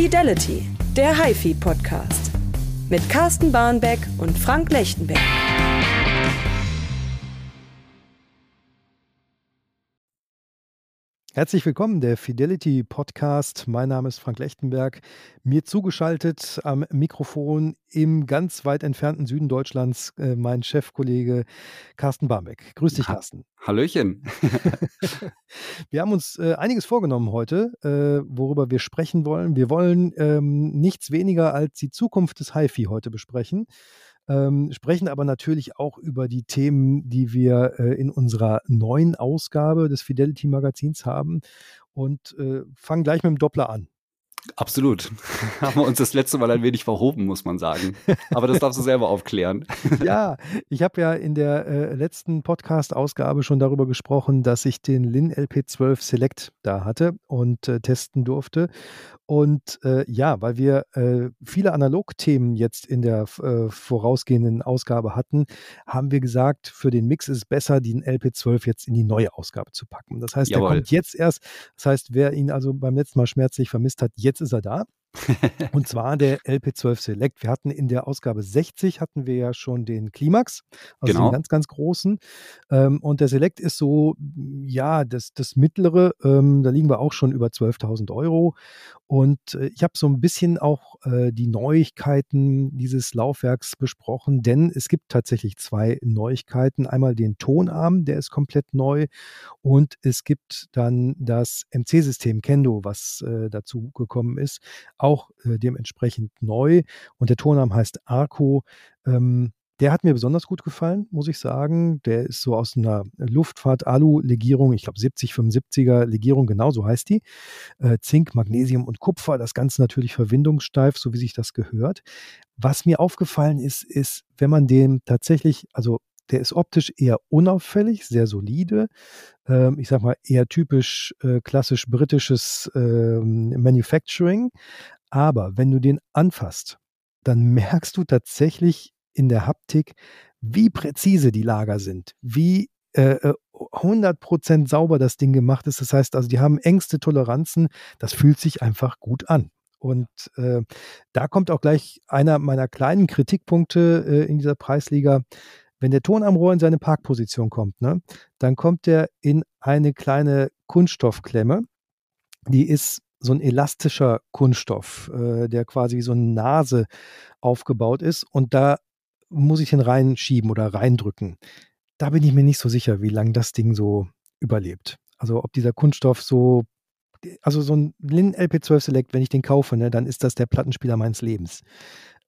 Fidelity, der HiFi-Podcast. Mit Carsten Barnbeck und Frank Lechtenberg. Herzlich willkommen, der Fidelity Podcast. Mein Name ist Frank Lechtenberg. Mir zugeschaltet am Mikrofon im ganz weit entfernten Süden Deutschlands äh, mein Chefkollege Carsten Barmbek. Grüß dich, Carsten. Hallöchen. wir haben uns äh, einiges vorgenommen heute, äh, worüber wir sprechen wollen. Wir wollen ähm, nichts weniger als die Zukunft des HiFi heute besprechen ähm, sprechen aber natürlich auch über die Themen, die wir äh, in unserer neuen Ausgabe des Fidelity Magazins haben und äh, fangen gleich mit dem Doppler an. Absolut. Haben wir uns das letzte Mal ein wenig verhoben, muss man sagen. Aber das darfst du selber aufklären. ja, ich habe ja in der äh, letzten Podcast-Ausgabe schon darüber gesprochen, dass ich den Lin LP12 Select da hatte und äh, testen durfte. Und äh, ja, weil wir äh, viele Analogthemen jetzt in der äh, vorausgehenden Ausgabe hatten, haben wir gesagt, für den Mix ist es besser, den LP12 jetzt in die neue Ausgabe zu packen. Das heißt, Jawohl. der kommt jetzt erst. Das heißt, wer ihn also beim letzten Mal schmerzlich vermisst hat, jetzt ist er da. und zwar der LP12 Select. Wir hatten in der Ausgabe 60 hatten wir ja schon den Klimax, also genau. den ganz, ganz großen. Ähm, und der Select ist so, ja, das, das mittlere, ähm, da liegen wir auch schon über 12.000 Euro. Und äh, ich habe so ein bisschen auch äh, die Neuigkeiten dieses Laufwerks besprochen, denn es gibt tatsächlich zwei Neuigkeiten. Einmal den Tonarm, der ist komplett neu. Und es gibt dann das MC-System Kendo, was äh, dazu gekommen ist auch äh, dementsprechend neu. Und der Tonarm heißt Arco. Ähm, der hat mir besonders gut gefallen, muss ich sagen. Der ist so aus einer Luftfahrt-Alu-Legierung, ich glaube 70-75er Legierung, genau so heißt die. Äh, Zink, Magnesium und Kupfer, das Ganze natürlich verwindungssteif, so wie sich das gehört. Was mir aufgefallen ist, ist, wenn man dem tatsächlich, also der ist optisch eher unauffällig, sehr solide. Ähm, ich sag mal eher typisch äh, klassisch britisches ähm, Manufacturing. Aber wenn du den anfasst, dann merkst du tatsächlich in der Haptik, wie präzise die Lager sind, wie äh, 100% äh, sauber das Ding gemacht ist. Das heißt also, die haben engste Toleranzen. Das fühlt sich einfach gut an. Und äh, da kommt auch gleich einer meiner kleinen Kritikpunkte äh, in dieser Preisliga. Wenn der Ton am Rohr in seine Parkposition kommt, ne, dann kommt er in eine kleine Kunststoffklemme. Die ist so ein elastischer Kunststoff, äh, der quasi wie so eine Nase aufgebaut ist. Und da muss ich ihn reinschieben oder reindrücken. Da bin ich mir nicht so sicher, wie lange das Ding so überlebt. Also ob dieser Kunststoff so, also so ein Lin LP12 Select, wenn ich den kaufe, ne, dann ist das der Plattenspieler meines Lebens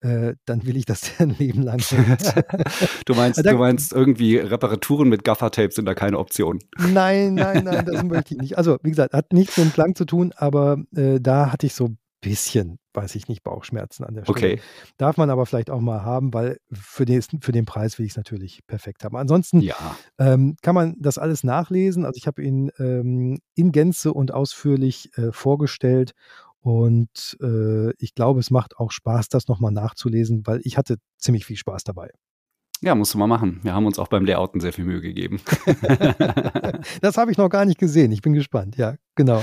äh, dann will ich, dass der ein Leben lang du, meinst, du meinst irgendwie Reparaturen mit Gaffertape sind da keine Option. Nein, nein, nein, das möchte ich nicht. Also, wie gesagt, hat nichts mit dem Klang zu tun, aber äh, da hatte ich so bisschen, weiß ich nicht, Bauchschmerzen an der Stelle. Okay. Darf man aber vielleicht auch mal haben, weil für den, für den Preis will ich es natürlich perfekt haben. Ansonsten ja. ähm, kann man das alles nachlesen. Also ich habe ihn ähm, in Gänze und ausführlich äh, vorgestellt und äh, ich glaube, es macht auch Spaß, das nochmal nachzulesen, weil ich hatte ziemlich viel Spaß dabei. Ja, musst du mal machen. Wir haben uns auch beim Layouten sehr viel Mühe gegeben. das habe ich noch gar nicht gesehen. Ich bin gespannt. Ja, genau.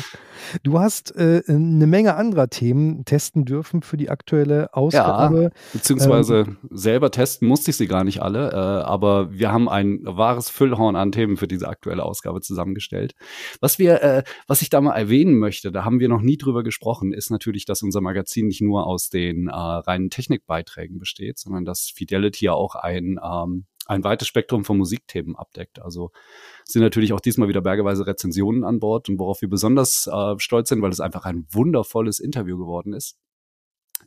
Du hast äh, eine Menge anderer Themen testen dürfen für die aktuelle Ausgabe. Ja, beziehungsweise ähm, selber testen musste ich sie gar nicht alle, äh, aber wir haben ein wahres Füllhorn an Themen für diese aktuelle Ausgabe zusammengestellt. Was wir, äh, was ich da mal erwähnen möchte, da haben wir noch nie drüber gesprochen, ist natürlich, dass unser Magazin nicht nur aus den äh, reinen Technikbeiträgen besteht, sondern dass Fidelity ja auch ein ähm, ein weites Spektrum von Musikthemen abdeckt. Also sind natürlich auch diesmal wieder bergeweise Rezensionen an Bord und worauf wir besonders äh, stolz sind, weil es einfach ein wundervolles Interview geworden ist,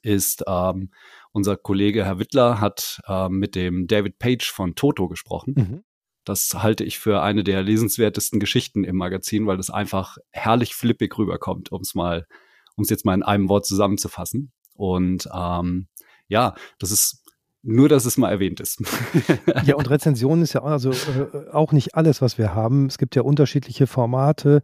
ist ähm, unser Kollege Herr Wittler hat äh, mit dem David Page von Toto gesprochen. Mhm. Das halte ich für eine der lesenswertesten Geschichten im Magazin, weil es einfach herrlich flippig rüberkommt, um es mal, um es jetzt mal in einem Wort zusammenzufassen. Und ähm, ja, das ist nur, dass es mal erwähnt ist. ja, und Rezensionen ist ja auch, also, äh, auch nicht alles, was wir haben. Es gibt ja unterschiedliche Formate.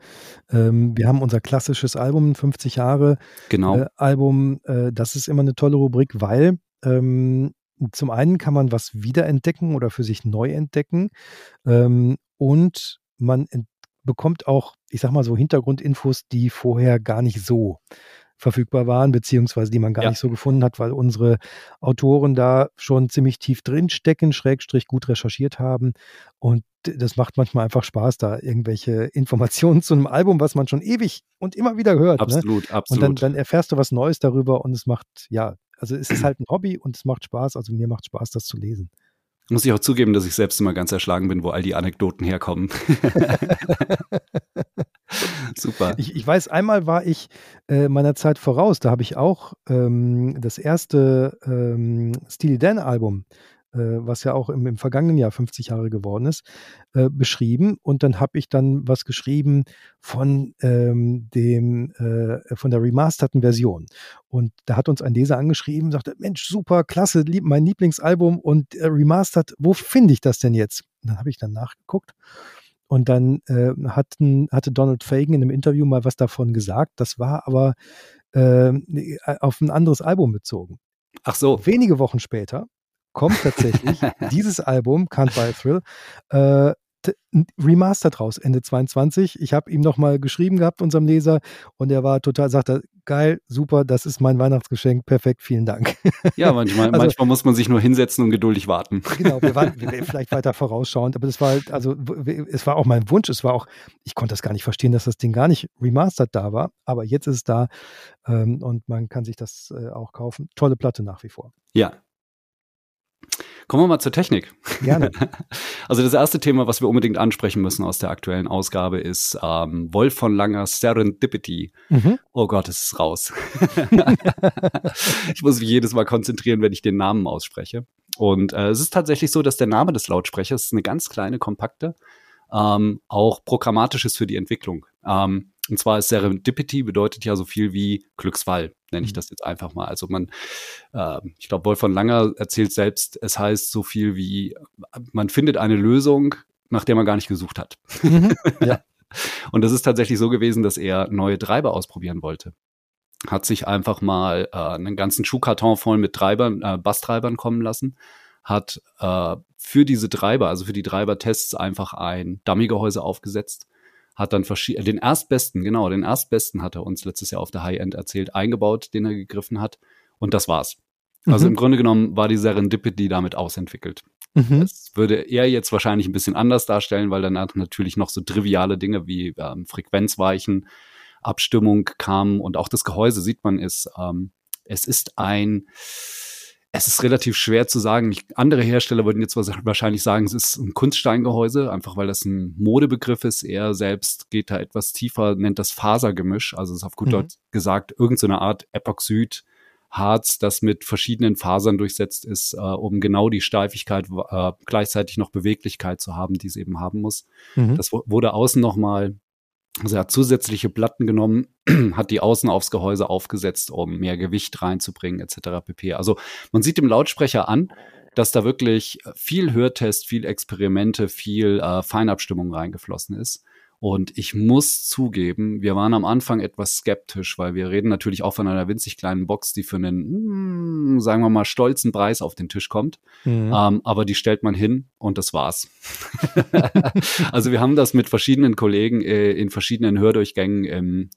Ähm, wir haben unser klassisches Album, 50 Jahre genau. äh, Album. Äh, das ist immer eine tolle Rubrik, weil ähm, zum einen kann man was wiederentdecken oder für sich neu entdecken. Ähm, und man bekommt auch, ich sag mal so, Hintergrundinfos, die vorher gar nicht so verfügbar waren, beziehungsweise die man gar ja. nicht so gefunden hat, weil unsere Autoren da schon ziemlich tief drin stecken, schrägstrich gut recherchiert haben. Und das macht manchmal einfach Spaß, da irgendwelche Informationen zu einem Album, was man schon ewig und immer wieder hört. Absolut, ne? absolut. Und dann, dann erfährst du was Neues darüber und es macht, ja, also es ist halt ein Hobby und es macht Spaß. Also mir macht Spaß, das zu lesen. Muss ich auch zugeben, dass ich selbst immer ganz erschlagen bin, wo all die Anekdoten herkommen. Super. Ich, ich, weiß, einmal war ich äh, meiner Zeit voraus. Da habe ich auch ähm, das erste ähm, Steely Dan Album äh, was ja auch im, im, vergangenen Jahr 50 Jahre geworden ist, äh, beschrieben. Und dann habe ich dann was geschrieben von ähm, dem, äh, von der remasterten Version. Und da hat uns ein Leser angeschrieben, sagte, Mensch, super, klasse, lieb, mein Lieblingsalbum und äh, remastered, wo finde ich das denn jetzt? Und dann habe ich dann nachgeguckt. Und dann äh, hatten, hatte Donald Fagan in einem Interview mal was davon gesagt. Das war aber äh, auf ein anderes Album bezogen. Ach so. Wenige Wochen später kommt tatsächlich dieses Album, Can't Buy a Thrill, äh, remastered raus, Ende 22. Ich habe ihm nochmal geschrieben gehabt, unserem Leser, und er war total, sagte, geil, super, das ist mein Weihnachtsgeschenk, perfekt, vielen Dank. Ja, manchmal, also, manchmal muss man sich nur hinsetzen und geduldig warten. Genau, wir waren vielleicht weiter vorausschauend, aber das war halt, also es war auch mein Wunsch, es war auch, ich konnte das gar nicht verstehen, dass das Ding gar nicht remastered da war, aber jetzt ist es da ähm, und man kann sich das äh, auch kaufen. Tolle Platte nach wie vor. Ja, Kommen wir mal zur Technik. Gerne. Also das erste Thema, was wir unbedingt ansprechen müssen aus der aktuellen Ausgabe, ist ähm, Wolf von Langer Serendipity. Mhm. Oh Gott, es ist raus. ich muss mich jedes Mal konzentrieren, wenn ich den Namen ausspreche. Und äh, es ist tatsächlich so, dass der Name des Lautsprechers eine ganz kleine, kompakte, ähm, auch programmatisch ist für die Entwicklung. Ähm, und zwar ist Serendipity bedeutet ja so viel wie Glücksfall, nenne ich mhm. das jetzt einfach mal. Also man, äh, ich glaube, Wolf von Langer erzählt selbst, es heißt so viel wie, man findet eine Lösung, nach der man gar nicht gesucht hat. Mhm. Ja. Und das ist tatsächlich so gewesen, dass er neue Treiber ausprobieren wollte. Hat sich einfach mal äh, einen ganzen Schuhkarton voll mit Treibern, äh, Basstreibern kommen lassen, hat äh, für diese Treiber, also für die Treibertests einfach ein Dummygehäuse aufgesetzt hat dann den erstbesten, genau, den erstbesten hat er uns letztes Jahr auf der High-End erzählt, eingebaut, den er gegriffen hat. Und das war's. Also mhm. Im Grunde genommen war die Serendipity damit ausentwickelt. Mhm. Das würde er jetzt wahrscheinlich ein bisschen anders darstellen, weil danach natürlich noch so triviale Dinge wie ähm, Frequenzweichen, Abstimmung kamen und auch das Gehäuse sieht man ist, ähm, es ist ein es ist relativ schwer zu sagen. Ich, andere Hersteller würden jetzt wahrscheinlich sagen, es ist ein Kunststeingehäuse, einfach weil das ein Modebegriff ist. Er selbst geht da etwas tiefer, nennt das Fasergemisch. Also ist auf gut mhm. Deutsch gesagt irgendeine so Art Epoxid. Harz, das mit verschiedenen Fasern durchsetzt ist, äh, um genau die Steifigkeit, äh, gleichzeitig noch Beweglichkeit zu haben, die es eben haben muss. Mhm. Das wurde außen nochmal also er hat zusätzliche Platten genommen, hat die außen aufs Gehäuse aufgesetzt, um mehr Gewicht reinzubringen, etc. pp. Also man sieht dem Lautsprecher an, dass da wirklich viel Hörtest, viel Experimente, viel äh, Feinabstimmung reingeflossen ist. Und ich muss zugeben, wir waren am Anfang etwas skeptisch, weil wir reden natürlich auch von einer winzig kleinen Box, die für einen, mm, sagen wir mal, stolzen Preis auf den Tisch kommt. Mhm. Ähm, aber die stellt man hin und das war's. also wir haben das mit verschiedenen Kollegen äh, in verschiedenen Hördurchgängen im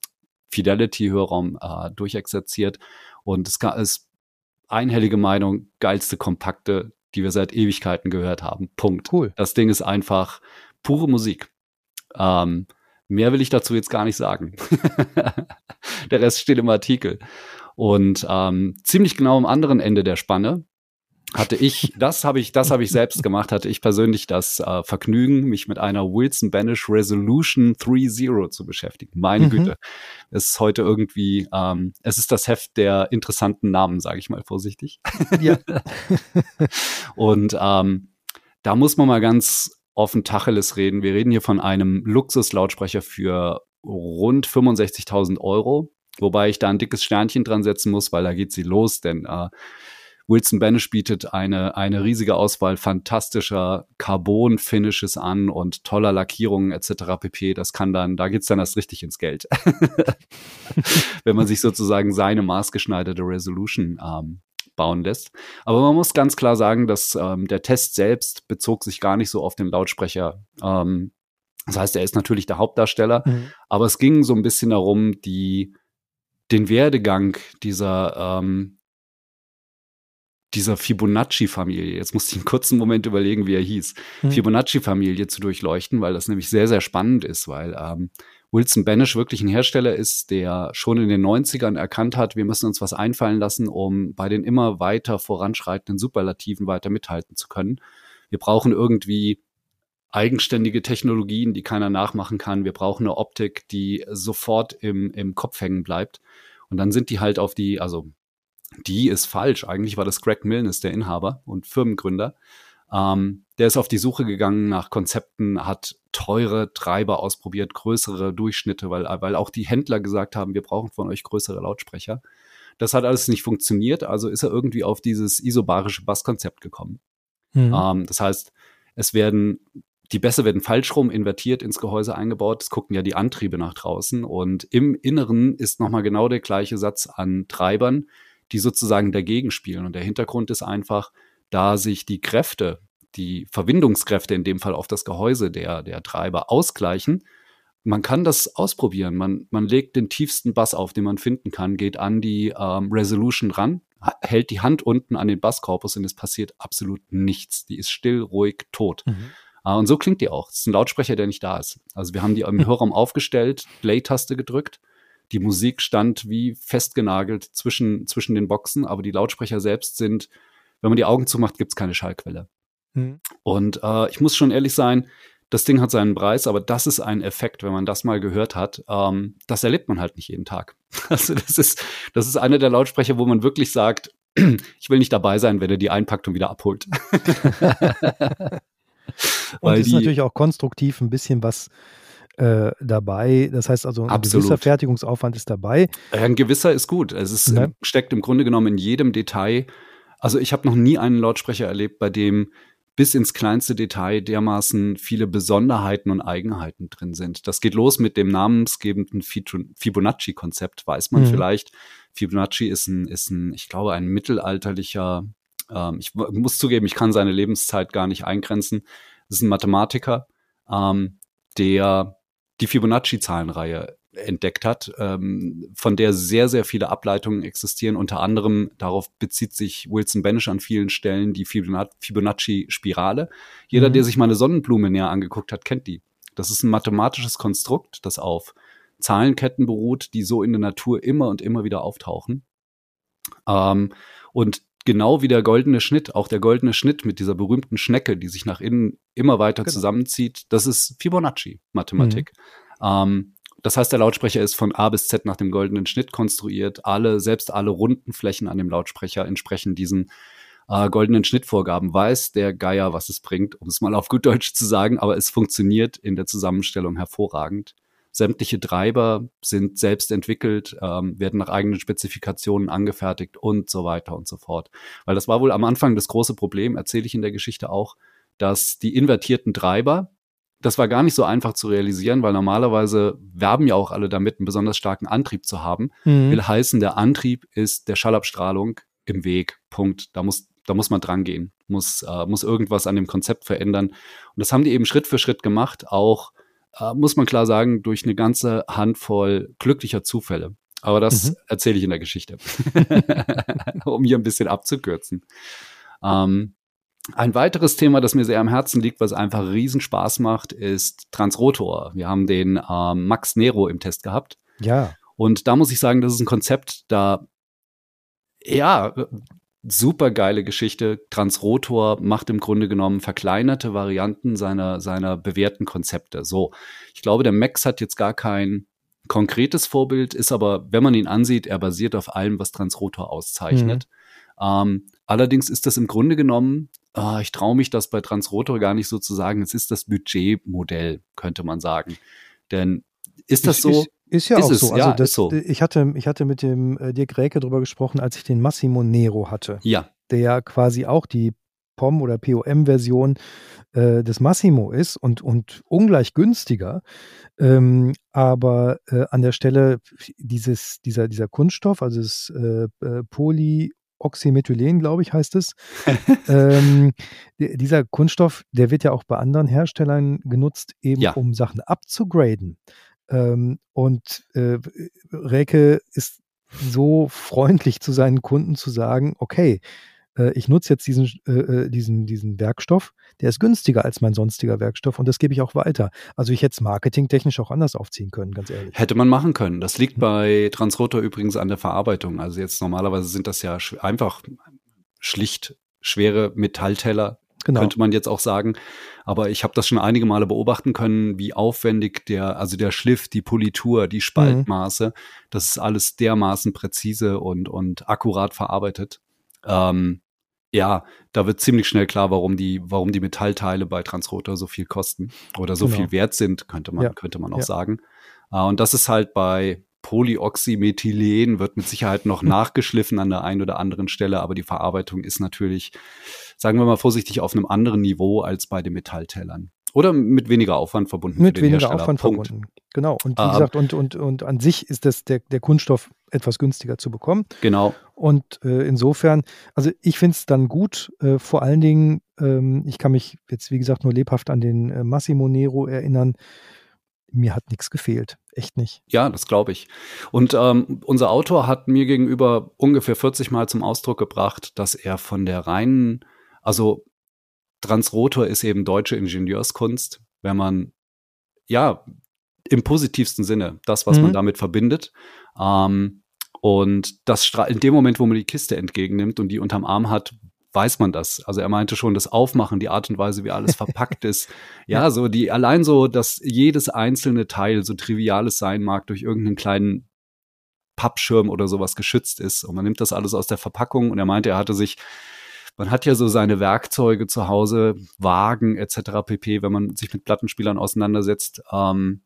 Fidelity-Hörraum äh, durchexerziert. Und es ist einhellige Meinung, geilste Kompakte, die wir seit Ewigkeiten gehört haben. Punkt. Cool. Das Ding ist einfach pure Musik. Ähm, mehr will ich dazu jetzt gar nicht sagen. der Rest steht im Artikel. Und ähm, ziemlich genau am anderen Ende der Spanne hatte ich, das habe ich, das habe ich selbst gemacht, hatte ich persönlich das äh, Vergnügen, mich mit einer Wilson Banish Resolution 3.0 zu beschäftigen. Meine mhm. Güte, es ist heute irgendwie, ähm, es ist das Heft der interessanten Namen, sage ich mal vorsichtig. Ja. Und ähm, da muss man mal ganz offen Tacheles reden. Wir reden hier von einem Luxuslautsprecher für rund 65.000 Euro, wobei ich da ein dickes Sternchen dran setzen muss, weil da geht sie los, denn äh, Wilson Banish bietet eine, eine riesige Auswahl fantastischer Carbon-Finishes an und toller Lackierungen etc. pp. Das kann dann, da geht's dann erst richtig ins Geld. Wenn man sich sozusagen seine maßgeschneiderte Resolution ähm, bauen lässt. Aber man muss ganz klar sagen, dass ähm, der Test selbst bezog sich gar nicht so auf den Lautsprecher. Ähm, das heißt, er ist natürlich der Hauptdarsteller, mhm. aber es ging so ein bisschen darum, die den Werdegang dieser, ähm, dieser Fibonacci-Familie, jetzt musste ich einen kurzen Moment überlegen, wie er hieß, hm. Fibonacci-Familie zu durchleuchten, weil das nämlich sehr, sehr spannend ist, weil ähm, Wilson Banish wirklich ein Hersteller ist, der schon in den 90ern erkannt hat, wir müssen uns was einfallen lassen, um bei den immer weiter voranschreitenden Superlativen weiter mithalten zu können. Wir brauchen irgendwie eigenständige Technologien, die keiner nachmachen kann. Wir brauchen eine Optik, die sofort im, im Kopf hängen bleibt. Und dann sind die halt auf die, also die ist falsch. Eigentlich war das Greg Milne, ist der Inhaber und Firmengründer. Ähm, der ist auf die Suche gegangen nach Konzepten, hat teure Treiber ausprobiert, größere Durchschnitte, weil, weil auch die Händler gesagt haben, wir brauchen von euch größere Lautsprecher. Das hat alles nicht funktioniert, also ist er irgendwie auf dieses isobarische Basskonzept gekommen. Mhm. Ähm, das heißt, es werden die Bässe werden falsch rum invertiert ins Gehäuse eingebaut. Es gucken ja die Antriebe nach draußen und im Inneren ist nochmal genau der gleiche Satz an Treibern, die sozusagen dagegen spielen. Und der Hintergrund ist einfach, da sich die Kräfte, die Verbindungskräfte in dem Fall auf das Gehäuse der, der Treiber ausgleichen, man kann das ausprobieren. Man, man legt den tiefsten Bass auf, den man finden kann, geht an die ähm, Resolution ran, hält die Hand unten an den Basskorpus und es passiert absolut nichts. Die ist still, ruhig, tot. Mhm. Uh, und so klingt die auch. Das ist ein Lautsprecher, der nicht da ist. Also wir haben die im. Hörraum aufgestellt, Play-Taste gedrückt. Die Musik stand wie festgenagelt zwischen, zwischen den Boxen, aber die Lautsprecher selbst sind wenn man die Augen zumacht, gibt es keine Schallquelle. Mhm. Und äh, ich muss schon ehrlich sein, das Ding hat seinen Preis, aber das ist ein Effekt, wenn man das mal gehört hat. Ähm, das erlebt man halt nicht jeden Tag. Also das ist, das ist einer der Lautsprecher, wo man wirklich sagt, ich will nicht dabei sein, wenn er die einpackt und wieder abholt. und es ist natürlich auch konstruktiv ein bisschen was äh, dabei. Das heißt also, ein Absolut. gewisser Fertigungsaufwand ist dabei. Ein gewisser ist gut. Es ist, ja. steckt im Grunde genommen in jedem Detail also ich habe noch nie einen Lautsprecher erlebt, bei dem bis ins kleinste Detail dermaßen viele Besonderheiten und Eigenheiten drin sind. Das geht los mit dem namensgebenden Fibonacci-Konzept, weiß man mhm. vielleicht. Fibonacci ist ein, ist ein, ich glaube, ein mittelalterlicher, ähm, ich muss zugeben, ich kann seine Lebenszeit gar nicht eingrenzen. Das ist ein Mathematiker, ähm, der die Fibonacci-Zahlenreihe entdeckt hat, ähm, von der sehr, sehr viele Ableitungen existieren. Unter anderem, darauf bezieht sich Wilson Banish an vielen Stellen, die Fibonacci-Spirale. Jeder, mhm. der sich mal eine Sonnenblume näher angeguckt hat, kennt die. Das ist ein mathematisches Konstrukt, das auf Zahlenketten beruht, die so in der Natur immer und immer wieder auftauchen. Ähm, und genau wie der goldene Schnitt, auch der goldene Schnitt mit dieser berühmten Schnecke, die sich nach innen immer weiter genau. zusammenzieht, das ist Fibonacci-Mathematik. Mhm. Ähm, das heißt, der Lautsprecher ist von A bis Z nach dem goldenen Schnitt konstruiert. Alle, selbst alle runden Flächen an dem Lautsprecher entsprechen diesen äh, goldenen Schnittvorgaben. Weiß der Geier, was es bringt, um es mal auf gut Deutsch zu sagen, aber es funktioniert in der Zusammenstellung hervorragend. Sämtliche Treiber sind selbst entwickelt, ähm, werden nach eigenen Spezifikationen angefertigt und so weiter und so fort. Weil das war wohl am Anfang das große Problem, erzähle ich in der Geschichte auch, dass die invertierten Treiber, das war gar nicht so einfach zu realisieren, weil normalerweise werben ja auch alle damit, einen besonders starken Antrieb zu haben. Mhm. Will heißen, der Antrieb ist der Schallabstrahlung im Weg. Punkt. Da muss, da muss man dran gehen, muss, äh, muss irgendwas an dem Konzept verändern. Und das haben die eben Schritt für Schritt gemacht, auch, äh, muss man klar sagen, durch eine ganze Handvoll glücklicher Zufälle. Aber das mhm. erzähle ich in der Geschichte, um hier ein bisschen abzukürzen. Ähm, ein weiteres Thema, das mir sehr am Herzen liegt, was einfach riesen Spaß macht, ist Transrotor. Wir haben den ähm, Max Nero im Test gehabt. Ja. Und da muss ich sagen, das ist ein Konzept, da ja, super geile Geschichte. Transrotor macht im Grunde genommen verkleinerte Varianten seiner, seiner bewährten Konzepte. So, ich glaube, der Max hat jetzt gar kein konkretes Vorbild, ist aber, wenn man ihn ansieht, er basiert auf allem, was Transrotor auszeichnet. Mhm. Ähm, allerdings ist das im Grunde genommen oh, ich traue mich das bei Transrotor gar nicht so zu sagen. Es ist das Budgetmodell, könnte man sagen. Denn ist das so? Ist, ist ja ist auch es, so. Also ja, das, so. Ich, hatte, ich hatte mit dem äh, Dirk Räke drüber gesprochen, als ich den Massimo Nero hatte. Ja. Der quasi auch die POM oder POM-Version äh, des Massimo ist und, und ungleich günstiger. Ähm, aber äh, an der Stelle dieses, dieser, dieser Kunststoff, also das äh, äh Poly Oxymethylen, glaube ich, heißt es. ähm, dieser Kunststoff, der wird ja auch bei anderen Herstellern genutzt, eben ja. um Sachen abzugraden. Ähm, und äh, Räke ist so freundlich zu seinen Kunden zu sagen, okay, äh, ich nutze jetzt diesen, äh, äh, diesen, diesen Werkstoff, der ist günstiger als mein sonstiger Werkstoff und das gebe ich auch weiter. Also ich hätte es marketingtechnisch auch anders aufziehen können, ganz ehrlich. Hätte man machen können. Das liegt bei Transrotor übrigens an der Verarbeitung. Also jetzt normalerweise sind das ja einfach schlicht schwere Metallteller, Genau. könnte man jetzt auch sagen. Aber ich habe das schon einige Male beobachten können, wie aufwendig der, also der Schliff, die Politur, die Spaltmaße, mhm. das ist alles dermaßen präzise und, und akkurat verarbeitet. Ähm, ja, da wird ziemlich schnell klar, warum die, warum die Metallteile bei Transrotor so viel kosten oder so genau. viel wert sind, könnte man, ja. könnte man auch ja. sagen. Äh, und das ist halt bei Polyoxymethylen wird mit Sicherheit noch nachgeschliffen an der einen oder anderen Stelle, aber die Verarbeitung ist natürlich, sagen wir mal vorsichtig, auf einem anderen Niveau als bei den Metalltellern. Oder mit weniger Aufwand verbunden. Mit weniger. Aufwand Punkt. verbunden. Genau. Und wie ah, gesagt, und, und, und an sich ist das der, der Kunststoff etwas günstiger zu bekommen. Genau. Und äh, insofern, also ich finde es dann gut, äh, vor allen Dingen, ähm, ich kann mich jetzt, wie gesagt, nur lebhaft an den äh, Massimo Nero erinnern. Mir hat nichts gefehlt. Echt nicht. Ja, das glaube ich. Und ähm, unser Autor hat mir gegenüber ungefähr 40 Mal zum Ausdruck gebracht, dass er von der reinen, also Transrotor ist eben deutsche Ingenieurskunst, wenn man, ja, im positivsten Sinne, das, was mhm. man damit verbindet. Ähm, und das in dem Moment, wo man die Kiste entgegennimmt und die unterm Arm hat, weiß man das. Also er meinte schon, das Aufmachen, die Art und Weise, wie alles verpackt ist. Ja, so die, allein so, dass jedes einzelne Teil, so triviales sein mag, durch irgendeinen kleinen Pappschirm oder sowas geschützt ist. Und man nimmt das alles aus der Verpackung und er meinte, er hatte sich man hat ja so seine Werkzeuge zu Hause, Wagen etc. pp. Wenn man sich mit Plattenspielern auseinandersetzt, ähm,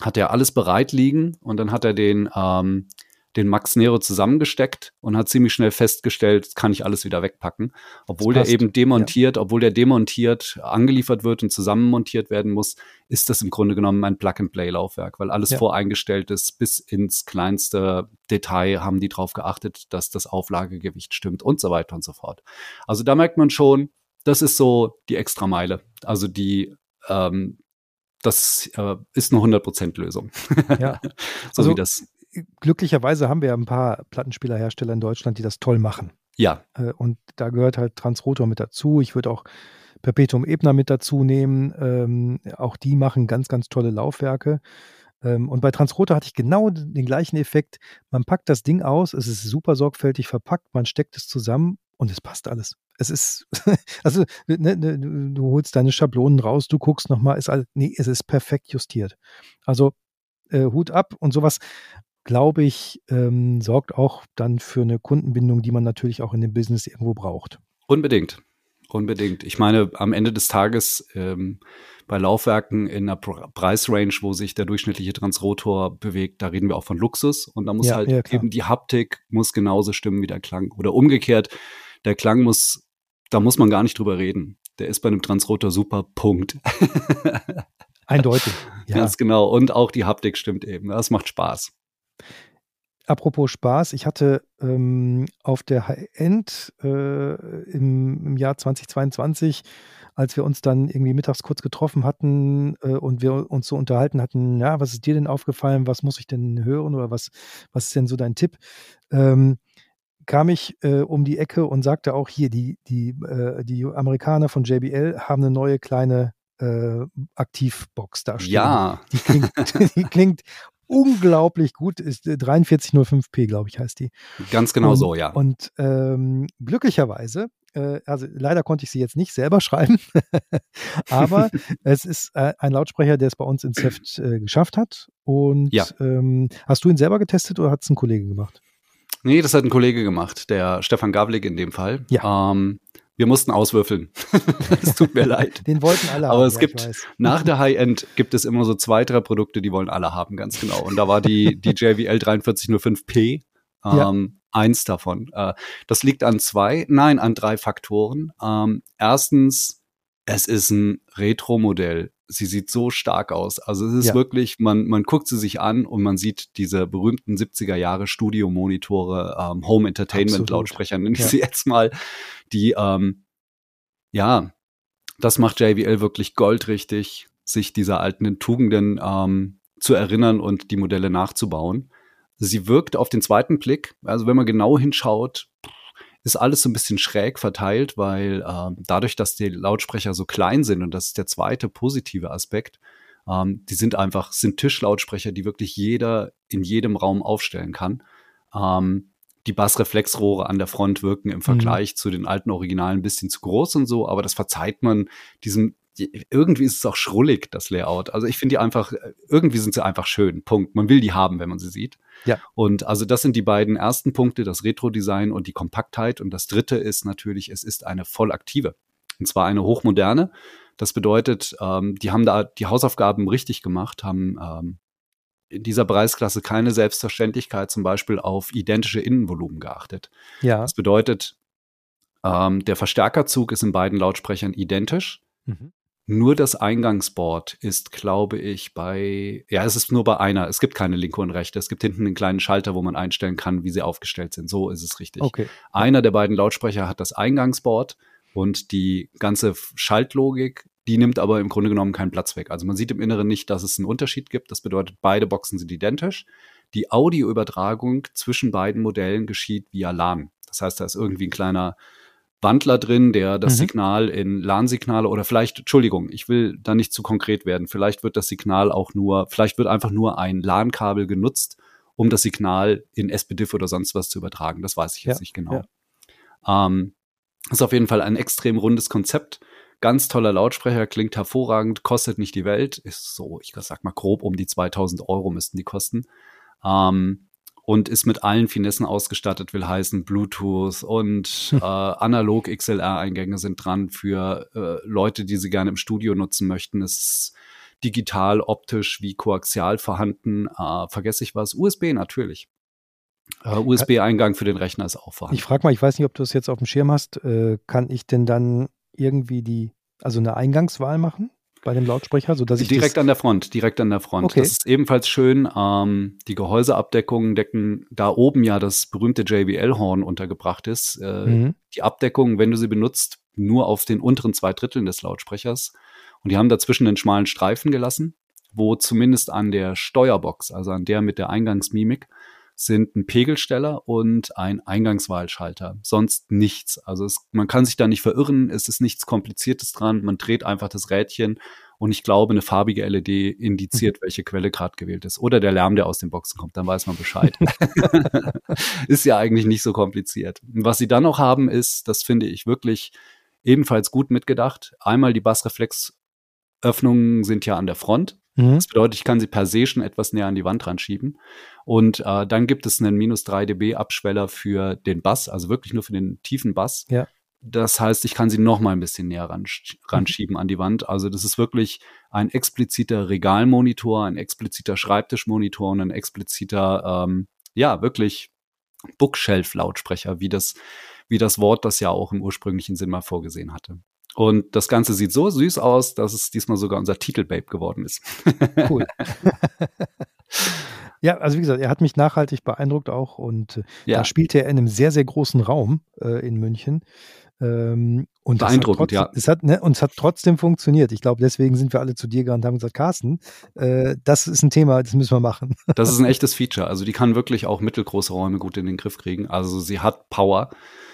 hat er alles bereit liegen und dann hat er den ähm, den Max Nero zusammengesteckt und hat ziemlich schnell festgestellt, kann ich alles wieder wegpacken. Obwohl der eben demontiert, ja. obwohl der demontiert, angeliefert wird und zusammenmontiert werden muss, ist das im Grunde genommen ein Plug-and-Play-Laufwerk, weil alles ja. voreingestellt ist. Bis ins kleinste Detail haben die darauf geachtet, dass das Auflagegewicht stimmt und so weiter und so fort. Also da merkt man schon, das ist so die Extrameile. Also die, ähm, das äh, ist eine 100% Lösung. Ja. so also, wie das glücklicherweise haben wir ja ein paar Plattenspielerhersteller in Deutschland, die das toll machen. Ja. Äh, und da gehört halt Transrotor mit dazu. Ich würde auch Perpetuum Ebner mit dazu nehmen. Ähm, auch die machen ganz, ganz tolle Laufwerke. Ähm, und bei Transrotor hatte ich genau den gleichen Effekt. Man packt das Ding aus, es ist super sorgfältig verpackt, man steckt es zusammen und es passt alles. Es ist, also ne, ne, du holst deine Schablonen raus, du guckst nochmal, ist alles, nee, es ist perfekt justiert. Also äh, Hut ab und sowas glaube ich, ähm, sorgt auch dann für eine Kundenbindung, die man natürlich auch in dem Business irgendwo braucht. Unbedingt. Unbedingt. Ich meine, am Ende des Tages ähm, bei Laufwerken in einer Preisrange, wo sich der durchschnittliche Transrotor bewegt, da reden wir auch von Luxus und da muss ja, halt ja, eben die Haptik muss genauso stimmen wie der Klang. Oder umgekehrt, der Klang muss, da muss man gar nicht drüber reden. Der ist bei einem Transrotor super, Punkt. Eindeutig. Ja. Ganz genau. Und auch die Haptik stimmt eben. Das macht Spaß. Apropos Spaß, ich hatte ähm, auf der High-End äh, im, im, Jahr 2022, als wir uns dann irgendwie mittags kurz getroffen hatten äh, und wir uns so unterhalten hatten, ja, was ist dir denn aufgefallen, was muss ich denn hören oder was, was ist denn so dein Tipp? Ähm, kam ich äh, um die Ecke und sagte auch hier, die, die, äh, die Amerikaner von JBL haben eine neue kleine äh, Aktivbox da stehen. Ja. Die klingt, die klingt unglaublich gut. Ist 4305p, äh, glaube ich, heißt die. Ganz genau und, so, ja. Und ähm, glücklicherweise, äh, also leider konnte ich sie jetzt nicht selber schreiben, aber es ist äh, ein Lautsprecher, der es bei uns ins Heft äh, geschafft hat. Und ja. ähm, hast du ihn selber getestet oder hat es ein Kollege gemacht? Nee, das hat ein Kollege gemacht, der Stefan Gavlik in dem Fall. Ja. Ähm, wir mussten auswürfeln. es tut mir leid. Den wollten alle haben. Aber es ja, gibt, nach der High-End gibt es immer so zwei, drei Produkte, die wollen alle haben, ganz genau. Und da war die, die JVL 4305P ähm, ja. eins davon. Äh, das liegt an zwei, nein, an drei Faktoren. Ähm, erstens, es ist ein Retro-Modell sie sieht so stark aus. Also es ist ja. wirklich, man, man guckt sie sich an und man sieht diese berühmten 70er Jahre Studio-Monitore, ähm, Home Entertainment-Lautsprecher, nenne ich ja. sie jetzt mal, die, ähm, ja, das macht JBL wirklich goldrichtig, sich dieser alten Tugenden ähm, zu erinnern und die Modelle nachzubauen. Sie wirkt auf den zweiten Blick, also wenn man genau hinschaut, ist alles so ein bisschen schräg verteilt, weil ähm, dadurch, dass die Lautsprecher so klein sind, und das ist der zweite positive Aspekt, ähm, die sind einfach, sind Tischlautsprecher, die wirklich jeder in jedem Raum aufstellen kann. Ähm, die Bassreflexrohre an der Front wirken im mhm. Vergleich mhm. zu den alten Originalen ein bisschen zu groß und so, aber das verzeiht man diesem irgendwie ist es auch schrullig, das Layout. Also ich finde die einfach, irgendwie sind sie einfach schön. Punkt. Man will die haben, wenn man sie sieht. Ja. Und also das sind die beiden ersten Punkte, das Retro-Design und die Kompaktheit. Und das dritte ist natürlich, es ist eine vollaktive. Und zwar eine hochmoderne. Das bedeutet, ähm, die haben da die Hausaufgaben richtig gemacht, haben ähm, in dieser Preisklasse keine Selbstverständlichkeit zum Beispiel auf identische Innenvolumen geachtet. Ja. Das bedeutet, ähm, der Verstärkerzug ist in beiden Lautsprechern identisch. Mhm. Nur das Eingangsboard ist, glaube ich, bei, ja, es ist nur bei einer. Es gibt keine linke und rechte. Es gibt hinten einen kleinen Schalter, wo man einstellen kann, wie sie aufgestellt sind. So ist es richtig. Okay. Einer der beiden Lautsprecher hat das Eingangsboard und die ganze Schaltlogik, die nimmt aber im Grunde genommen keinen Platz weg. Also man sieht im Inneren nicht, dass es einen Unterschied gibt. Das bedeutet, beide Boxen sind identisch. Die Audioübertragung zwischen beiden Modellen geschieht via LAN. Das heißt, da ist irgendwie ein kleiner Wandler drin, der das mhm. Signal in LAN-Signale oder vielleicht, Entschuldigung, ich will da nicht zu konkret werden. Vielleicht wird das Signal auch nur, vielleicht wird einfach nur ein LAN-Kabel genutzt, um das Signal in SPDIF oder sonst was zu übertragen. Das weiß ich jetzt ja, nicht genau. Ja. Ähm, ist auf jeden Fall ein extrem rundes Konzept. Ganz toller Lautsprecher, klingt hervorragend, kostet nicht die Welt, ist so, ich sag mal grob um die 2000 Euro müssten die kosten. Ähm, und ist mit allen Finessen ausgestattet, will heißen Bluetooth und äh, analog XLR-Eingänge sind dran für äh, Leute, die sie gerne im Studio nutzen möchten. Es ist digital, optisch wie koaxial vorhanden. Äh, vergesse ich was? USB natürlich. Uh, äh, USB-Eingang für den Rechner ist auch vorhanden. Ich frage mal, ich weiß nicht, ob du es jetzt auf dem Schirm hast. Äh, kann ich denn dann irgendwie die, also eine Eingangswahl machen? Bei dem Lautsprecher, sodass ich direkt an der Front, direkt an der Front. Okay. Das ist ebenfalls schön. Ähm, die Gehäuseabdeckungen decken da oben ja das berühmte JBL-Horn untergebracht ist. Äh, mhm. Die Abdeckung, wenn du sie benutzt, nur auf den unteren zwei Dritteln des Lautsprechers. Und die haben dazwischen einen schmalen Streifen gelassen, wo zumindest an der Steuerbox, also an der mit der Eingangsmimik, sind ein Pegelsteller und ein Eingangswahlschalter. Sonst nichts. Also es, man kann sich da nicht verirren, es ist nichts Kompliziertes dran. Man dreht einfach das Rädchen und ich glaube, eine farbige LED indiziert, mhm. welche Quelle gerade gewählt ist. Oder der Lärm, der aus den Boxen kommt, dann weiß man Bescheid. ist ja eigentlich nicht so kompliziert. Was sie dann noch haben, ist, das finde ich wirklich ebenfalls gut mitgedacht. Einmal die Bassreflexöffnungen sind ja an der Front. Mhm. Das bedeutet, ich kann sie per se schon etwas näher an die Wand ranschieben. Und äh, dann gibt es einen minus 3 dB Abschweller für den Bass, also wirklich nur für den tiefen Bass. Ja. Das heißt, ich kann sie noch mal ein bisschen näher ran, ranschieben mhm. an die Wand. Also das ist wirklich ein expliziter Regalmonitor, ein expliziter Schreibtischmonitor und ein expliziter, ähm, ja, wirklich Bookshelf-Lautsprecher, wie das, wie das Wort das ja auch im ursprünglichen Sinn mal vorgesehen hatte. Und das Ganze sieht so süß aus, dass es diesmal sogar unser Titelbabe geworden ist. cool. ja, also wie gesagt, er hat mich nachhaltig beeindruckt auch und äh, ja. da spielt er in einem sehr, sehr großen Raum äh, in München. Ähm, und Beeindruckend, trotzdem, ja. Es hat, ne, und es hat trotzdem funktioniert. Ich glaube, deswegen sind wir alle zu dir gegangen und haben gesagt, Carsten, äh, das ist ein Thema, das müssen wir machen. Das ist ein echtes Feature. Also die kann wirklich auch mittelgroße Räume gut in den Griff kriegen. Also sie hat Power.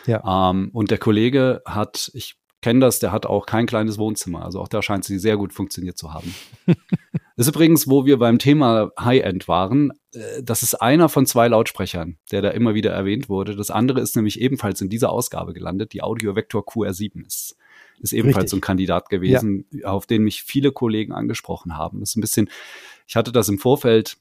Ja. Ähm, und der Kollege hat, ich kenne das, der hat auch kein kleines Wohnzimmer. Also auch da scheint sie sehr gut funktioniert zu haben. das ist übrigens, wo wir beim Thema High-End waren. Äh, das ist einer von zwei Lautsprechern, der da immer wieder erwähnt wurde. Das andere ist nämlich ebenfalls in dieser Ausgabe gelandet. Die Audio Vector QR7 ist, ist ebenfalls Richtig. so ein Kandidat gewesen, ja. auf den mich viele Kollegen angesprochen haben. Das ist ein bisschen, ich hatte das im Vorfeld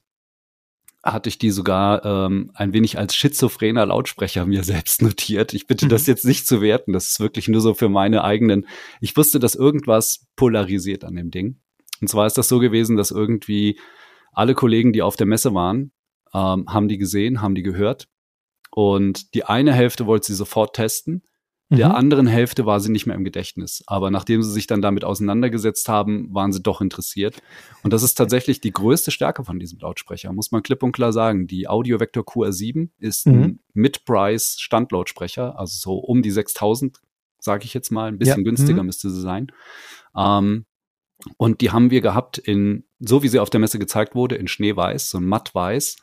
hatte ich die sogar ähm, ein wenig als schizophrener Lautsprecher mir selbst notiert. Ich bitte das mhm. jetzt nicht zu werten. Das ist wirklich nur so für meine eigenen. Ich wusste, dass irgendwas polarisiert an dem Ding. Und zwar ist das so gewesen, dass irgendwie alle Kollegen, die auf der Messe waren, ähm, haben die gesehen, haben die gehört. Und die eine Hälfte wollte sie sofort testen der mhm. anderen Hälfte war sie nicht mehr im Gedächtnis. Aber nachdem sie sich dann damit auseinandergesetzt haben, waren sie doch interessiert. Und das ist tatsächlich die größte Stärke von diesem Lautsprecher, muss man klipp und klar sagen. Die Audio Vector QR7 ist mhm. ein Mid-Price Standlautsprecher, also so um die 6000, sage ich jetzt mal. Ein bisschen ja. günstiger mhm. müsste sie sein. Ähm, und die haben wir gehabt in, so wie sie auf der Messe gezeigt wurde, in Schneeweiß, so ein mattweiß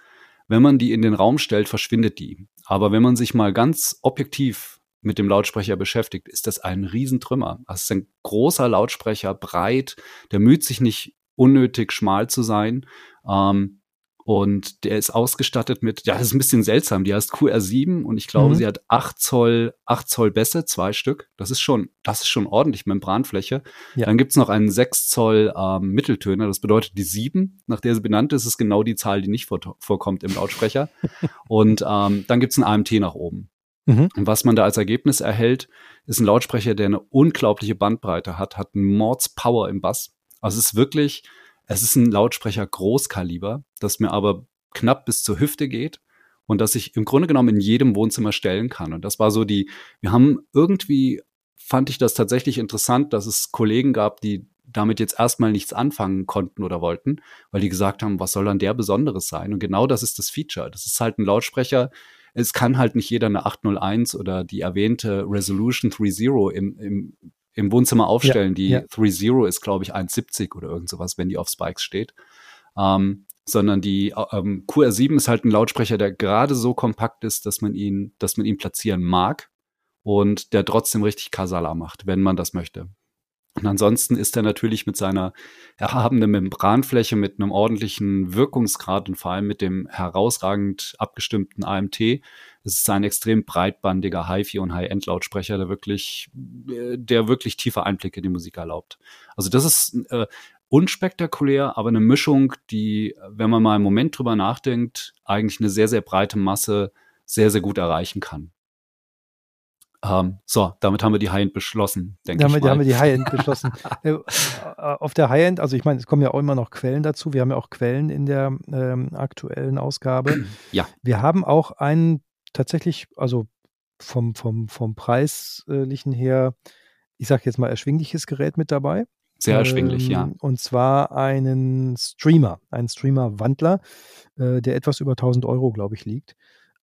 wenn man die in den Raum stellt, verschwindet die. Aber wenn man sich mal ganz objektiv mit dem Lautsprecher beschäftigt, ist das ein Riesentrümmer. Das ist ein großer Lautsprecher, breit, der müht sich nicht unnötig schmal zu sein. Ähm, und der ist ausgestattet mit, ja, das ist ein bisschen seltsam. Die heißt QR7 und ich glaube, mhm. sie hat 8 Zoll, 8 Zoll Bässe, zwei Stück. Das ist schon, das ist schon ordentlich Membranfläche. Ja. Dann gibt's noch einen 6 Zoll ähm, Mitteltöner. Das bedeutet, die 7, nach der sie benannt ist, ist genau die Zahl, die nicht vor, vorkommt im Lautsprecher. und ähm, dann gibt's ein AMT nach oben. Mhm. Und was man da als Ergebnis erhält, ist ein Lautsprecher, der eine unglaubliche Bandbreite hat, hat einen Mordspower im Bass. Also es ist wirklich, es ist ein Lautsprecher Großkaliber, das mir aber knapp bis zur Hüfte geht und das ich im Grunde genommen in jedem Wohnzimmer stellen kann. Und das war so die, wir haben irgendwie, fand ich das tatsächlich interessant, dass es Kollegen gab, die damit jetzt erstmal nichts anfangen konnten oder wollten, weil die gesagt haben, was soll dann der Besonderes sein? Und genau das ist das Feature. Das ist halt ein Lautsprecher. Es kann halt nicht jeder eine 801 oder die erwähnte Resolution 3.0 im, im im Wohnzimmer aufstellen. Ja, die ja. 3.0 ist, glaube ich, 1,70 oder irgend sowas, wenn die auf Spikes steht. Ähm, sondern die ähm, QR7 ist halt ein Lautsprecher, der gerade so kompakt ist, dass man ihn, dass man ihn platzieren mag und der trotzdem richtig Kasala macht, wenn man das möchte. Und ansonsten ist er natürlich mit seiner erhabenen Membranfläche, mit einem ordentlichen Wirkungsgrad und vor allem mit dem herausragend abgestimmten AMT, es ist ein extrem breitbandiger Hi-Fi und High-End-Lautsprecher, der wirklich, der wirklich tiefe Einblicke in die Musik erlaubt. Also das ist äh, unspektakulär, aber eine Mischung, die, wenn man mal einen Moment drüber nachdenkt, eigentlich eine sehr, sehr breite Masse sehr, sehr gut erreichen kann. Ähm, so, damit haben wir die High-End beschlossen, denke damit ich mal. haben wir die High-End beschlossen. Äh, äh, auf der High-End, also ich meine, es kommen ja auch immer noch Quellen dazu. Wir haben ja auch Quellen in der ähm, aktuellen Ausgabe. Ja. Wir haben auch einen tatsächlich, also vom, vom, vom Preislichen her, ich sage jetzt mal, erschwingliches Gerät mit dabei. Sehr erschwinglich, ähm, ja. Und zwar einen Streamer, einen Streamer-Wandler, äh, der etwas über 1000 Euro, glaube ich, liegt.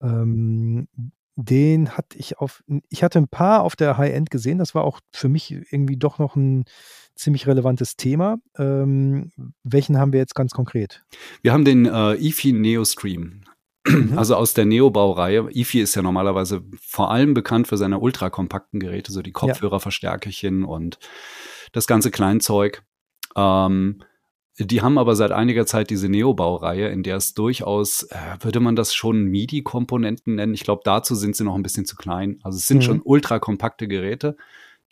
Ähm, den hatte ich auf, ich hatte ein paar auf der High-End gesehen. Das war auch für mich irgendwie doch noch ein ziemlich relevantes Thema. Ähm, welchen haben wir jetzt ganz konkret? Wir haben den äh, EFI Neo Stream. Mhm. Also aus der Neo-Baureihe. EFI ist ja normalerweise vor allem bekannt für seine ultrakompakten Geräte, so die Kopfhörerverstärkerchen ja. und das ganze Kleinzeug. Ähm, die haben aber seit einiger Zeit diese Neo-Baureihe, in der es durchaus, äh, würde man das schon MIDI-Komponenten nennen? Ich glaube, dazu sind sie noch ein bisschen zu klein. Also es sind mhm. schon ultrakompakte Geräte,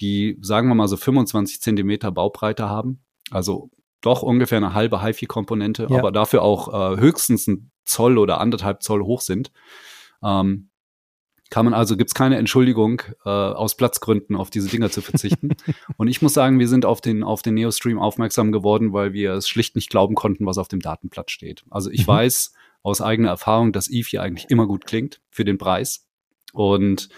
die, sagen wir mal, so 25 Zentimeter Baubreite haben. Also doch ungefähr eine halbe HiFi-Komponente, ja. aber dafür auch äh, höchstens ein Zoll oder anderthalb Zoll hoch sind. Ähm, kann man also, gibt's keine Entschuldigung, äh, aus Platzgründen auf diese Dinger zu verzichten. und ich muss sagen, wir sind auf den, auf den Neo-Stream aufmerksam geworden, weil wir es schlicht nicht glauben konnten, was auf dem Datenblatt steht. Also ich mhm. weiß aus eigener Erfahrung, dass Eve hier eigentlich immer gut klingt für den Preis. Und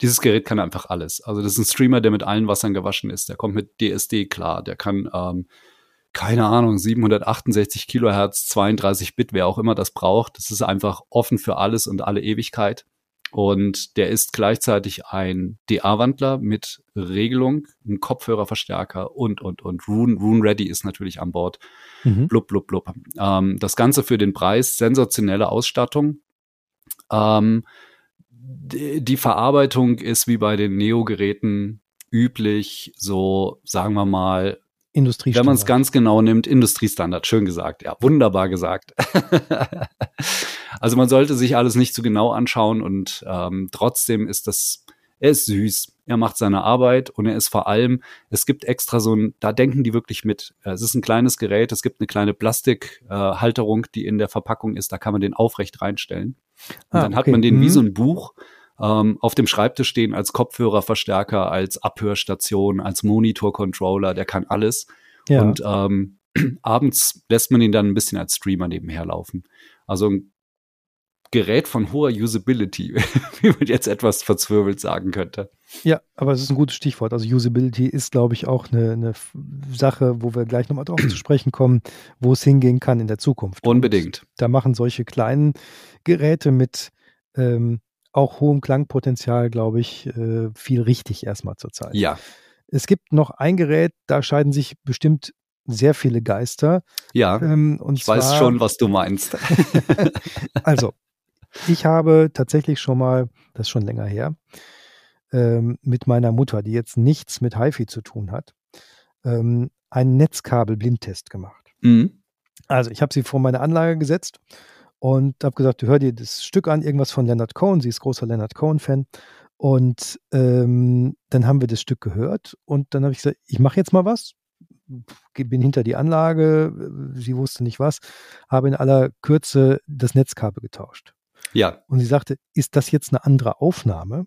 dieses Gerät kann einfach alles. Also das ist ein Streamer, der mit allen Wassern gewaschen ist. Der kommt mit DSD klar. Der kann, ähm, keine Ahnung, 768 Kilohertz, 32 Bit, wer auch immer das braucht. Das ist einfach offen für alles und alle Ewigkeit. Und der ist gleichzeitig ein DA-Wandler mit Regelung, ein Kopfhörerverstärker und, und, und. Rune, Rune Ready ist natürlich an Bord. Mhm. Blub, blub, blub. Ähm, das Ganze für den Preis, sensationelle Ausstattung. Ähm, die, die Verarbeitung ist wie bei den Neo-Geräten üblich, so sagen wir mal, Industriestandard. Wenn man es ganz genau nimmt, Industriestandard, schön gesagt, ja, wunderbar gesagt. also man sollte sich alles nicht zu genau anschauen und ähm, trotzdem ist das, er ist süß, er macht seine Arbeit und er ist vor allem, es gibt extra so ein, da denken die wirklich mit. Es ist ein kleines Gerät, es gibt eine kleine Plastikhalterung, äh, die in der Verpackung ist, da kann man den aufrecht reinstellen. Und ah, dann okay. hat man den mhm. wie so ein Buch ähm, auf dem Schreibtisch stehen als Kopfhörerverstärker, als Abhörstation, als Monitor-Controller, der kann alles. Ja. Und ähm, abends lässt man ihn dann ein bisschen als Streamer nebenher laufen. Also ein Gerät von hoher Usability, wie man jetzt etwas verzwirbelt sagen könnte. Ja, aber es ist ein gutes Stichwort. Also Usability ist, glaube ich, auch eine, eine Sache, wo wir gleich nochmal drauf zu sprechen kommen, wo es hingehen kann in der Zukunft. Unbedingt. Und da machen solche kleinen Geräte mit ähm, auch hohem Klangpotenzial, glaube ich, äh, viel richtig erstmal zurzeit. Ja. Es gibt noch ein Gerät, da scheiden sich bestimmt sehr viele Geister. Ja, ähm, und ich zwar, weiß schon, was du meinst. also, ich habe tatsächlich schon mal, das ist schon länger her, ähm, mit meiner Mutter, die jetzt nichts mit HiFi zu tun hat, ähm, einen Netzkabel-Blindtest gemacht. Mhm. Also, ich habe sie vor meine Anlage gesetzt und habe gesagt, hör dir das Stück an, irgendwas von Leonard Cohen. Sie ist großer Leonard Cohen-Fan. Und ähm, dann haben wir das Stück gehört und dann habe ich gesagt, ich mache jetzt mal was bin hinter die Anlage, sie wusste nicht was, habe in aller Kürze das Netzkabel getauscht. Ja. Und sie sagte, ist das jetzt eine andere Aufnahme?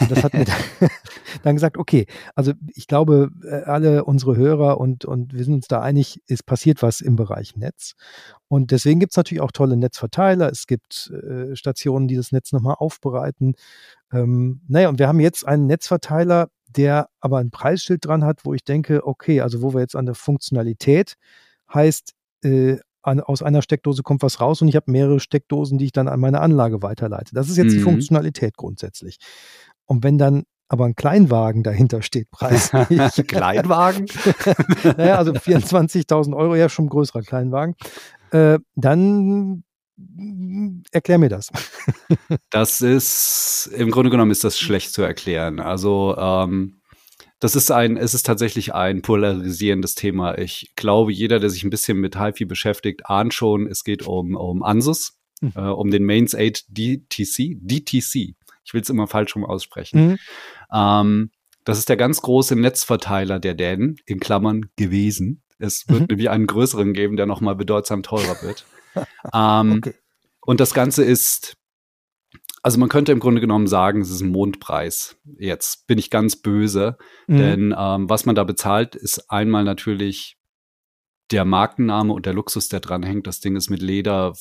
Und das hat mir dann gesagt, okay, also ich glaube, äh, alle unsere Hörer und, und wir sind uns da einig, es passiert was im Bereich Netz. Und deswegen gibt es natürlich auch tolle Netzverteiler. Es gibt äh, Stationen, die das Netz nochmal aufbereiten. Ähm, naja, und wir haben jetzt einen Netzverteiler, der aber ein Preisschild dran hat, wo ich denke, okay, also wo wir jetzt an der Funktionalität heißt, äh, an, aus einer Steckdose kommt was raus und ich habe mehrere Steckdosen, die ich dann an meine Anlage weiterleite. Das ist jetzt mhm. die Funktionalität grundsätzlich. Und wenn dann aber ein Kleinwagen dahinter steht, preislich. Kleinwagen? naja, also 24.000 Euro, ja, schon ein größerer Kleinwagen. Äh, dann erklär mir das. das ist, im Grunde genommen ist das schlecht zu erklären. Also, ähm, das ist ein, es ist tatsächlich ein polarisierendes Thema. Ich glaube, jeder, der sich ein bisschen mit HiFi beschäftigt, ahnt schon, es geht um, um ANSYS, mhm. äh, um den Mains 8 DTC, DTC. Ich will es immer falsch rum aussprechen. Mhm. Ähm, das ist der ganz große Netzverteiler der Dänen, in Klammern gewesen. Es wird mhm. nämlich einen größeren geben, der nochmal bedeutsam teurer wird. ähm, okay. Und das Ganze ist, also man könnte im Grunde genommen sagen, es ist ein Mondpreis. Jetzt bin ich ganz böse, mhm. denn ähm, was man da bezahlt, ist einmal natürlich der Markenname und der Luxus, der dran hängt. Das Ding ist mit Leder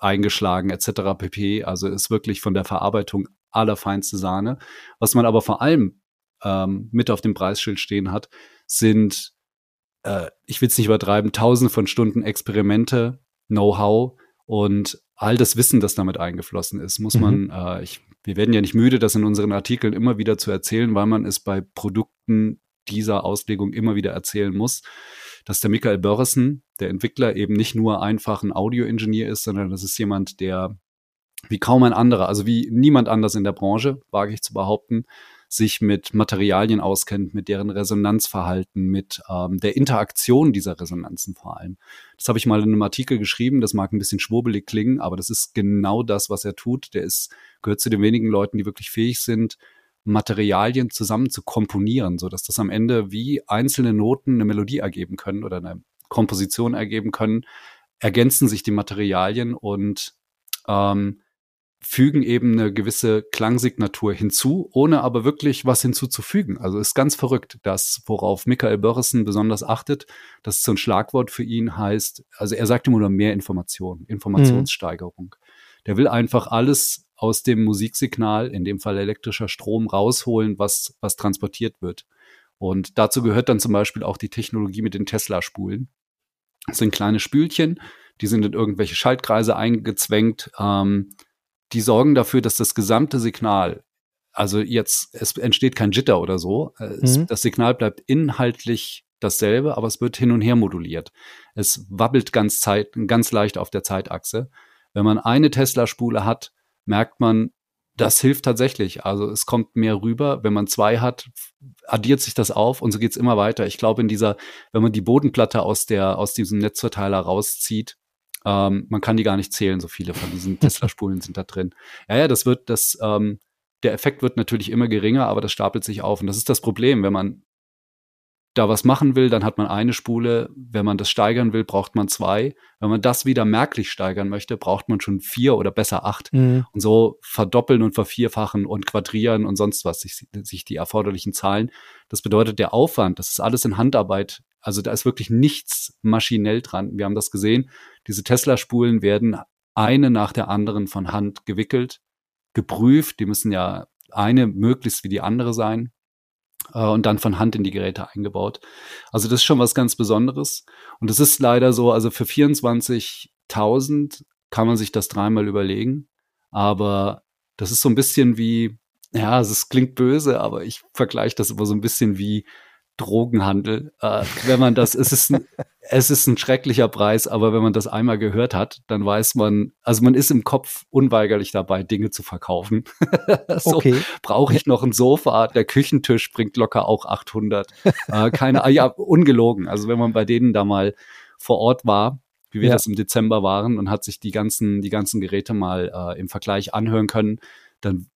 eingeschlagen etc. pp. Also ist wirklich von der Verarbeitung allerfeinste Sahne. Was man aber vor allem ähm, mit auf dem Preisschild stehen hat, sind, äh, ich will es nicht übertreiben, tausende von Stunden Experimente, Know-how und all das Wissen, das damit eingeflossen ist, muss mhm. man, äh, ich, wir werden ja nicht müde, das in unseren Artikeln immer wieder zu erzählen, weil man es bei Produkten dieser Auslegung immer wieder erzählen muss, dass der Michael Börresen, der Entwickler, eben nicht nur einfach ein Audioingenieur ist, sondern das ist jemand, der wie kaum ein anderer, also wie niemand anders in der Branche, wage ich zu behaupten, sich mit Materialien auskennt, mit deren Resonanzverhalten, mit ähm, der Interaktion dieser Resonanzen vor allem. Das habe ich mal in einem Artikel geschrieben, das mag ein bisschen schwurbelig klingen, aber das ist genau das, was er tut. Der ist, gehört zu den wenigen Leuten, die wirklich fähig sind, Materialien zusammen zu komponieren, so dass das am Ende wie einzelne Noten eine Melodie ergeben können oder eine Komposition ergeben können, ergänzen sich die Materialien und ähm, fügen eben eine gewisse Klangsignatur hinzu, ohne aber wirklich was hinzuzufügen. Also ist ganz verrückt, das, worauf Michael Börresen besonders achtet, das ist so ein Schlagwort für ihn heißt, also er sagt immer nur mehr Information, Informationssteigerung. Mhm. Der will einfach alles aus dem Musiksignal, in dem Fall elektrischer Strom, rausholen, was, was transportiert wird. Und dazu gehört dann zum Beispiel auch die Technologie mit den Tesla-Spulen. Das sind kleine Spülchen, die sind in irgendwelche Schaltkreise eingezwängt. Ähm, die sorgen dafür, dass das gesamte Signal, also jetzt, es entsteht kein Jitter oder so, äh, es, mhm. das Signal bleibt inhaltlich dasselbe, aber es wird hin und her moduliert. Es wabbelt ganz, Zeit, ganz leicht auf der Zeitachse. Wenn man eine Tesla-Spule hat, merkt man, das hilft tatsächlich. Also es kommt mehr rüber. Wenn man zwei hat, addiert sich das auf und so geht's immer weiter. Ich glaube, in dieser, wenn man die Bodenplatte aus der, aus diesem Netzverteiler rauszieht, ähm, man kann die gar nicht zählen, so viele von diesen Tesla-Spulen sind da drin. Ja, ja, das wird, das, ähm, der Effekt wird natürlich immer geringer, aber das stapelt sich auf. Und das ist das Problem, wenn man da was machen will, dann hat man eine Spule. Wenn man das steigern will, braucht man zwei. Wenn man das wieder merklich steigern möchte, braucht man schon vier oder besser acht. Mhm. Und so verdoppeln und vervierfachen und quadrieren und sonst was sich, sich die erforderlichen Zahlen. Das bedeutet, der Aufwand, das ist alles in Handarbeit. Also da ist wirklich nichts maschinell dran. Wir haben das gesehen. Diese Tesla-Spulen werden eine nach der anderen von Hand gewickelt, geprüft. Die müssen ja eine möglichst wie die andere sein äh, und dann von Hand in die Geräte eingebaut. Also das ist schon was ganz Besonderes. Und es ist leider so, also für 24.000 kann man sich das dreimal überlegen. Aber das ist so ein bisschen wie, ja, es klingt böse, aber ich vergleiche das immer so ein bisschen wie Drogenhandel. Äh, wenn man das, es ist, ein, es ist ein schrecklicher Preis, aber wenn man das einmal gehört hat, dann weiß man, also man ist im Kopf unweigerlich dabei, Dinge zu verkaufen. so, okay. Brauche ich noch ein Sofa? Der Küchentisch bringt locker auch 800. Äh, keine, ja, ungelogen. Also wenn man bei denen da mal vor Ort war, wie wir ja. das im Dezember waren und hat sich die ganzen, die ganzen Geräte mal äh, im Vergleich anhören können, dann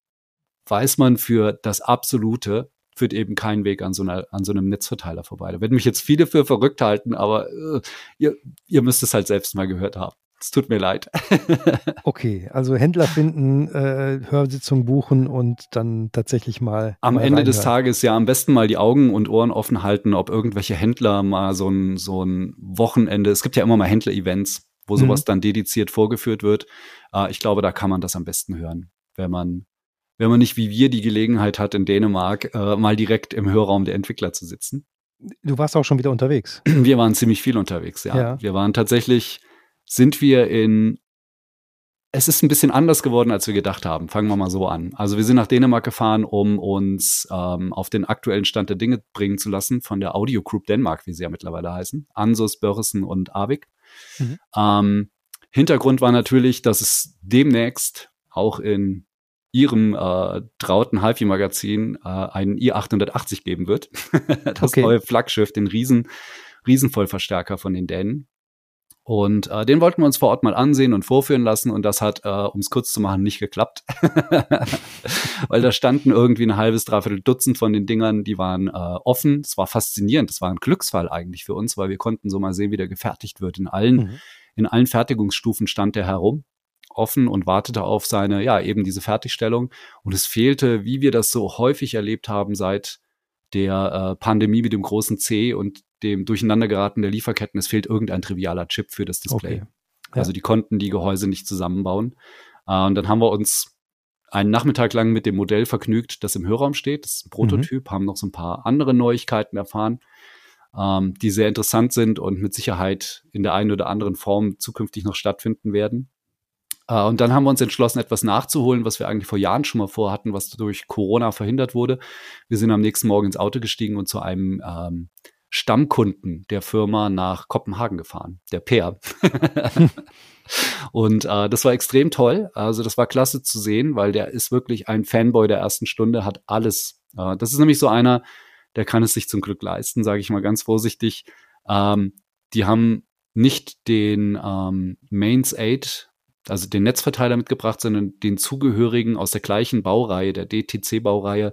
weiß man für das absolute führt eben kein Weg an so, einer, an so einem Netzverteiler vorbei. Da werden mich jetzt viele für verrückt halten, aber äh, ihr, ihr müsst es halt selbst mal gehört haben. Es tut mir leid. okay, also Händler finden, äh, Hörsitzung buchen und dann tatsächlich mal. Am mal Ende reinhören. des Tages ja am besten mal die Augen und Ohren offen halten, ob irgendwelche Händler mal so ein, so ein Wochenende, es gibt ja immer mal Händler-Events, wo sowas mhm. dann dediziert vorgeführt wird. Äh, ich glaube, da kann man das am besten hören, wenn man wenn man nicht wie wir die Gelegenheit hat, in Dänemark äh, mal direkt im Hörraum der Entwickler zu sitzen. Du warst auch schon wieder unterwegs. Wir waren ziemlich viel unterwegs, ja. ja. Wir waren tatsächlich, sind wir in, es ist ein bisschen anders geworden, als wir gedacht haben. Fangen wir mal so an. Also wir sind nach Dänemark gefahren, um uns ähm, auf den aktuellen Stand der Dinge bringen zu lassen von der Audio Group Denmark, wie sie ja mittlerweile heißen. Ansus, Börresen und Avik. Mhm. Ähm, Hintergrund war natürlich, dass es demnächst auch in ihrem äh, trauten HiFi-Magazin äh, einen i880 geben wird. das okay. neue Flaggschiff, den riesen, Riesenvollverstärker von den Dänen. Und äh, den wollten wir uns vor Ort mal ansehen und vorführen lassen und das hat, äh, um es kurz zu machen, nicht geklappt. Weil da standen irgendwie ein halbes, dreiviertel Dutzend von den Dingern, die waren äh, offen. Es war faszinierend, es war ein Glücksfall eigentlich für uns, weil wir konnten so mal sehen, wie der gefertigt wird. In allen, mhm. in allen Fertigungsstufen stand der herum offen und wartete auf seine, ja, eben diese Fertigstellung. Und es fehlte, wie wir das so häufig erlebt haben seit der äh, Pandemie mit dem großen C und dem Durcheinandergeraten der Lieferketten, es fehlt irgendein trivialer Chip für das Display. Okay. Ja. Also die konnten die Gehäuse nicht zusammenbauen. Äh, und dann haben wir uns einen Nachmittag lang mit dem Modell vergnügt, das im Hörraum steht. Das ist ein Prototyp, mhm. haben noch so ein paar andere Neuigkeiten erfahren, ähm, die sehr interessant sind und mit Sicherheit in der einen oder anderen Form zukünftig noch stattfinden werden. Äh, und dann haben wir uns entschlossen, etwas nachzuholen, was wir eigentlich vor Jahren schon mal vorhatten, was durch Corona verhindert wurde. Wir sind am nächsten Morgen ins Auto gestiegen und zu einem ähm, Stammkunden der Firma nach Kopenhagen gefahren, der Peer. und äh, das war extrem toll. Also das war klasse zu sehen, weil der ist wirklich ein Fanboy der ersten Stunde, hat alles. Äh, das ist nämlich so einer, der kann es sich zum Glück leisten, sage ich mal ganz vorsichtig. Ähm, die haben nicht den ähm, Mains 8 also den Netzverteiler mitgebracht, sondern den zugehörigen aus der gleichen Baureihe, der DTC-Baureihe,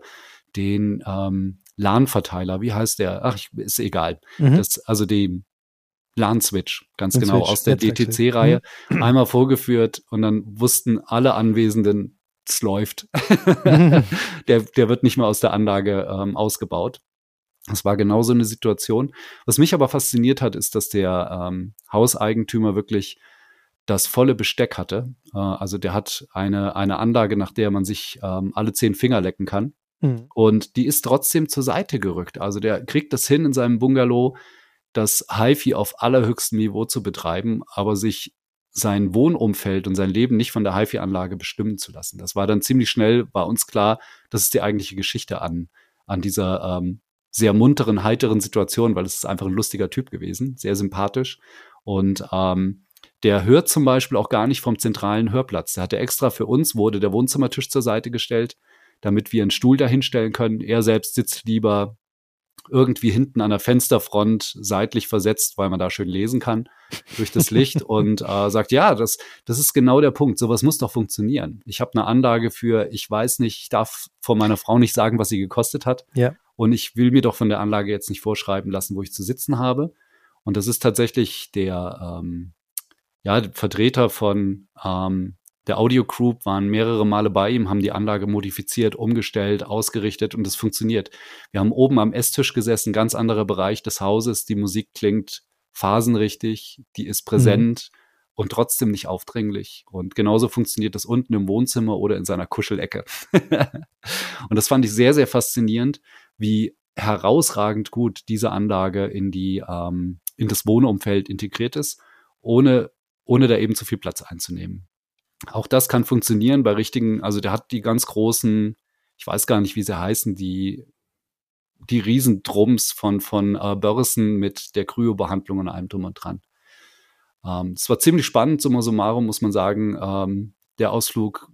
den ähm, LAN-Verteiler. Wie heißt der? Ach, ist egal. Mhm. Das, also den LAN-Switch, ganz Den genau, Switch, aus der DTC-Reihe, mhm. einmal vorgeführt und dann wussten alle Anwesenden, es läuft. der, der wird nicht mehr aus der Anlage ähm, ausgebaut. Das war genau so eine Situation. Was mich aber fasziniert hat, ist, dass der ähm, Hauseigentümer wirklich das volle Besteck hatte. Äh, also der hat eine, eine Anlage, nach der man sich ähm, alle zehn Finger lecken kann. Mhm. Und die ist trotzdem zur Seite gerückt. Also der kriegt das hin in seinem Bungalow, das HiFi auf allerhöchstem Niveau zu betreiben, aber sich sein Wohnumfeld und sein Leben nicht von der HiFi-Anlage bestimmen zu lassen. Das war dann ziemlich schnell, war uns klar, das ist die eigentliche Geschichte an, an dieser ähm, sehr munteren, heiteren Situation, weil es ist einfach ein lustiger Typ gewesen, sehr sympathisch. Und ähm, der hört zum Beispiel auch gar nicht vom zentralen Hörplatz. Der hatte extra für uns, wurde der Wohnzimmertisch zur Seite gestellt, damit wir einen Stuhl dahinstellen können. Er selbst sitzt lieber irgendwie hinten an der Fensterfront seitlich versetzt, weil man da schön lesen kann durch das Licht und äh, sagt, ja, das, das ist genau der Punkt. Sowas muss doch funktionieren. Ich habe eine Anlage für, ich weiß nicht, ich darf von meiner Frau nicht sagen, was sie gekostet hat. Ja. Und ich will mir doch von der Anlage jetzt nicht vorschreiben lassen, wo ich zu sitzen habe. Und das ist tatsächlich der, ähm, ja, Vertreter von ähm, der Audio Group waren mehrere Male bei ihm, haben die Anlage modifiziert, umgestellt, ausgerichtet und es funktioniert. Wir haben oben am Esstisch gesessen, ganz anderer Bereich des Hauses. Die Musik klingt phasenrichtig, die ist präsent mhm. und trotzdem nicht aufdringlich. Und genauso funktioniert das unten im Wohnzimmer oder in seiner Kuschelecke. und das fand ich sehr, sehr faszinierend, wie herausragend gut diese Anlage in die ähm, in das Wohnumfeld integriert ist, ohne ohne da eben zu viel Platz einzunehmen. Auch das kann funktionieren bei richtigen, also der hat die ganz großen, ich weiß gar nicht, wie sie heißen, die die Riesendrums von, von äh, Börsen mit der Kryobehandlung und allem drum und dran. Ähm, es war ziemlich spannend, summa summarum muss man sagen. Ähm, der Ausflug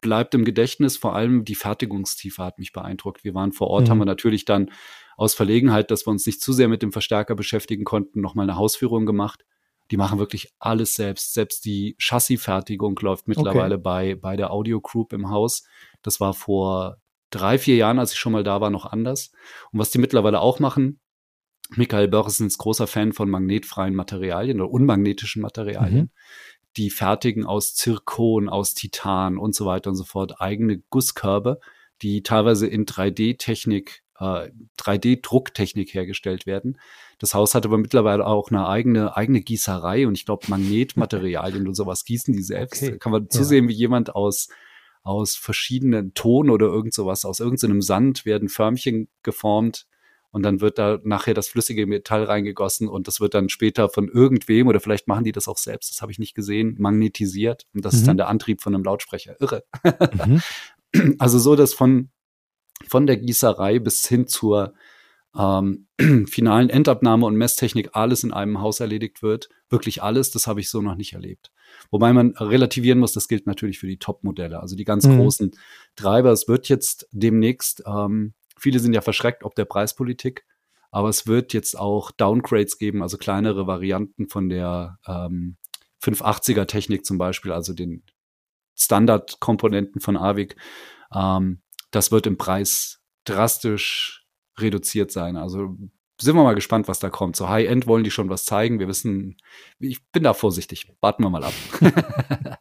bleibt im Gedächtnis, vor allem die Fertigungstiefe hat mich beeindruckt. Wir waren vor Ort, mhm. haben wir natürlich dann aus Verlegenheit, dass wir uns nicht zu sehr mit dem Verstärker beschäftigen konnten, nochmal eine Hausführung gemacht. Die machen wirklich alles selbst. Selbst die Chassisfertigung läuft mittlerweile okay. bei, bei der Audio Group im Haus. Das war vor drei, vier Jahren, als ich schon mal da war, noch anders. Und was die mittlerweile auch machen, Michael Börsen ist großer Fan von magnetfreien Materialien oder unmagnetischen Materialien. Mhm. Die fertigen aus Zirkon, aus Titan und so weiter und so fort eigene Gusskörbe, die teilweise in 3D-Technik, äh, 3D-Drucktechnik hergestellt werden. Das Haus hat aber mittlerweile auch eine eigene, eigene Gießerei und ich glaube Magnetmaterialien und sowas gießen die selbst. Okay. Kann man zusehen, ja. wie jemand aus aus verschiedenen Ton oder irgend sowas, aus irgendeinem Sand werden Förmchen geformt, und dann wird da nachher das flüssige Metall reingegossen und das wird dann später von irgendwem oder vielleicht machen die das auch selbst, das habe ich nicht gesehen, magnetisiert und das mhm. ist dann mhm. der Antrieb von einem Lautsprecher. Irre. Mhm. Also so, dass von, von der Gießerei bis hin zur ähm, finalen Endabnahme und Messtechnik alles in einem Haus erledigt wird. Wirklich alles, das habe ich so noch nicht erlebt. Wobei man relativieren muss, das gilt natürlich für die Top-Modelle, also die ganz mhm. großen Treiber. Es wird jetzt demnächst ähm, Viele sind ja verschreckt ob der Preispolitik, aber es wird jetzt auch Downgrades geben, also kleinere Varianten von der ähm, 580er Technik zum Beispiel, also den Standardkomponenten von AVIC. Ähm, das wird im Preis drastisch reduziert sein. Also sind wir mal gespannt, was da kommt. So High-End wollen die schon was zeigen. Wir wissen, ich bin da vorsichtig. Warten wir mal ab.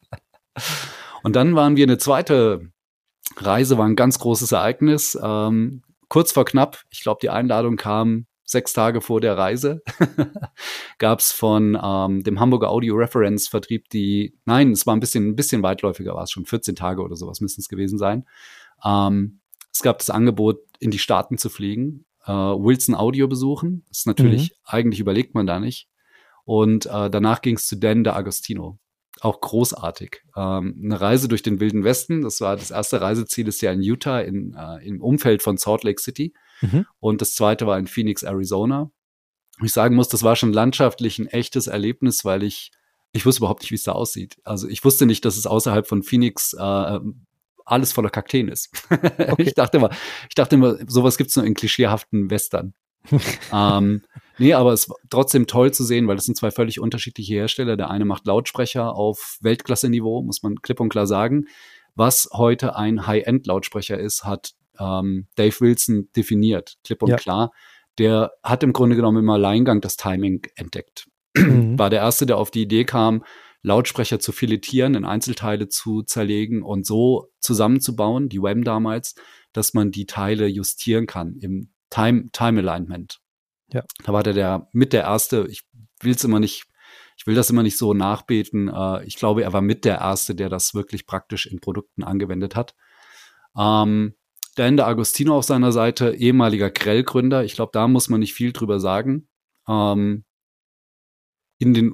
Und dann waren wir eine zweite Reise, war ein ganz großes Ereignis. Ähm, kurz vor knapp, ich glaube, die Einladung kam sechs Tage vor der Reise, gab es von ähm, dem Hamburger Audio Reference Vertrieb die, nein, es war ein bisschen, ein bisschen weitläufiger, war es schon 14 Tage oder sowas müssen es gewesen sein. Ähm, es gab das Angebot, in die Staaten zu fliegen, äh, Wilson Audio besuchen. Das ist natürlich, mhm. eigentlich überlegt man da nicht. Und äh, danach ging es zu Dan de Agostino auch großartig. Ähm, eine Reise durch den Wilden Westen, das war das erste Reiseziel, ist ja in Utah, in, äh, im Umfeld von Salt Lake City. Mhm. Und das zweite war in Phoenix, Arizona. Und ich sagen muss, das war schon landschaftlich ein echtes Erlebnis, weil ich, ich wusste überhaupt nicht, wie es da aussieht. Also ich wusste nicht, dass es außerhalb von Phoenix äh, alles voller Kakteen ist. Okay. ich dachte immer, ich dachte immer, sowas gibt's nur in klischeehaften Western. ähm, nee, aber es war trotzdem toll zu sehen, weil das sind zwei völlig unterschiedliche Hersteller. Der eine macht Lautsprecher auf Weltklasse-Niveau, muss man klipp und klar sagen. Was heute ein High-End-Lautsprecher ist, hat ähm, Dave Wilson definiert, klipp und ja. klar. Der hat im Grunde genommen im Alleingang das Timing entdeckt. Mhm. War der Erste, der auf die Idee kam, Lautsprecher zu filetieren, in Einzelteile zu zerlegen und so zusammenzubauen, die WEM damals, dass man die Teile justieren kann im Time, Time Alignment. Ja. Da war der, der mit der erste, ich will es immer nicht, ich will das immer nicht so nachbeten. Äh, ich glaube, er war mit der erste, der das wirklich praktisch in Produkten angewendet hat. Ähm, der Ende Agostino auf seiner Seite, ehemaliger Grell-Gründer. Ich glaube, da muss man nicht viel drüber sagen. Ähm, in den,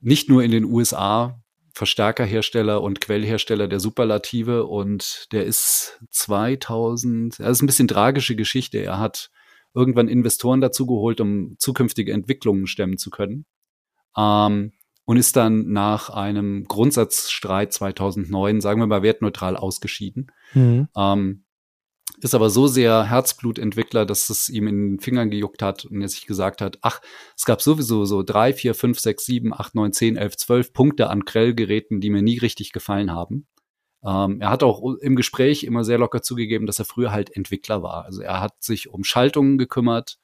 nicht nur in den USA Verstärkerhersteller und Quellhersteller der Superlative und der ist 2000, das ist ein bisschen tragische Geschichte. Er hat irgendwann Investoren dazu geholt, um zukünftige Entwicklungen stemmen zu können. Ähm, und ist dann nach einem Grundsatzstreit 2009, sagen wir mal wertneutral, ausgeschieden. Mhm. Ähm, ist aber so sehr Herzblutentwickler, dass es ihm in den Fingern gejuckt hat und er sich gesagt hat, ach, es gab sowieso so drei, vier, fünf, sechs, sieben, acht, neun, zehn, elf, zwölf Punkte an Grellgeräten, die mir nie richtig gefallen haben. Ähm, er hat auch im Gespräch immer sehr locker zugegeben, dass er früher halt Entwickler war. Also er hat sich um Schaltungen gekümmert,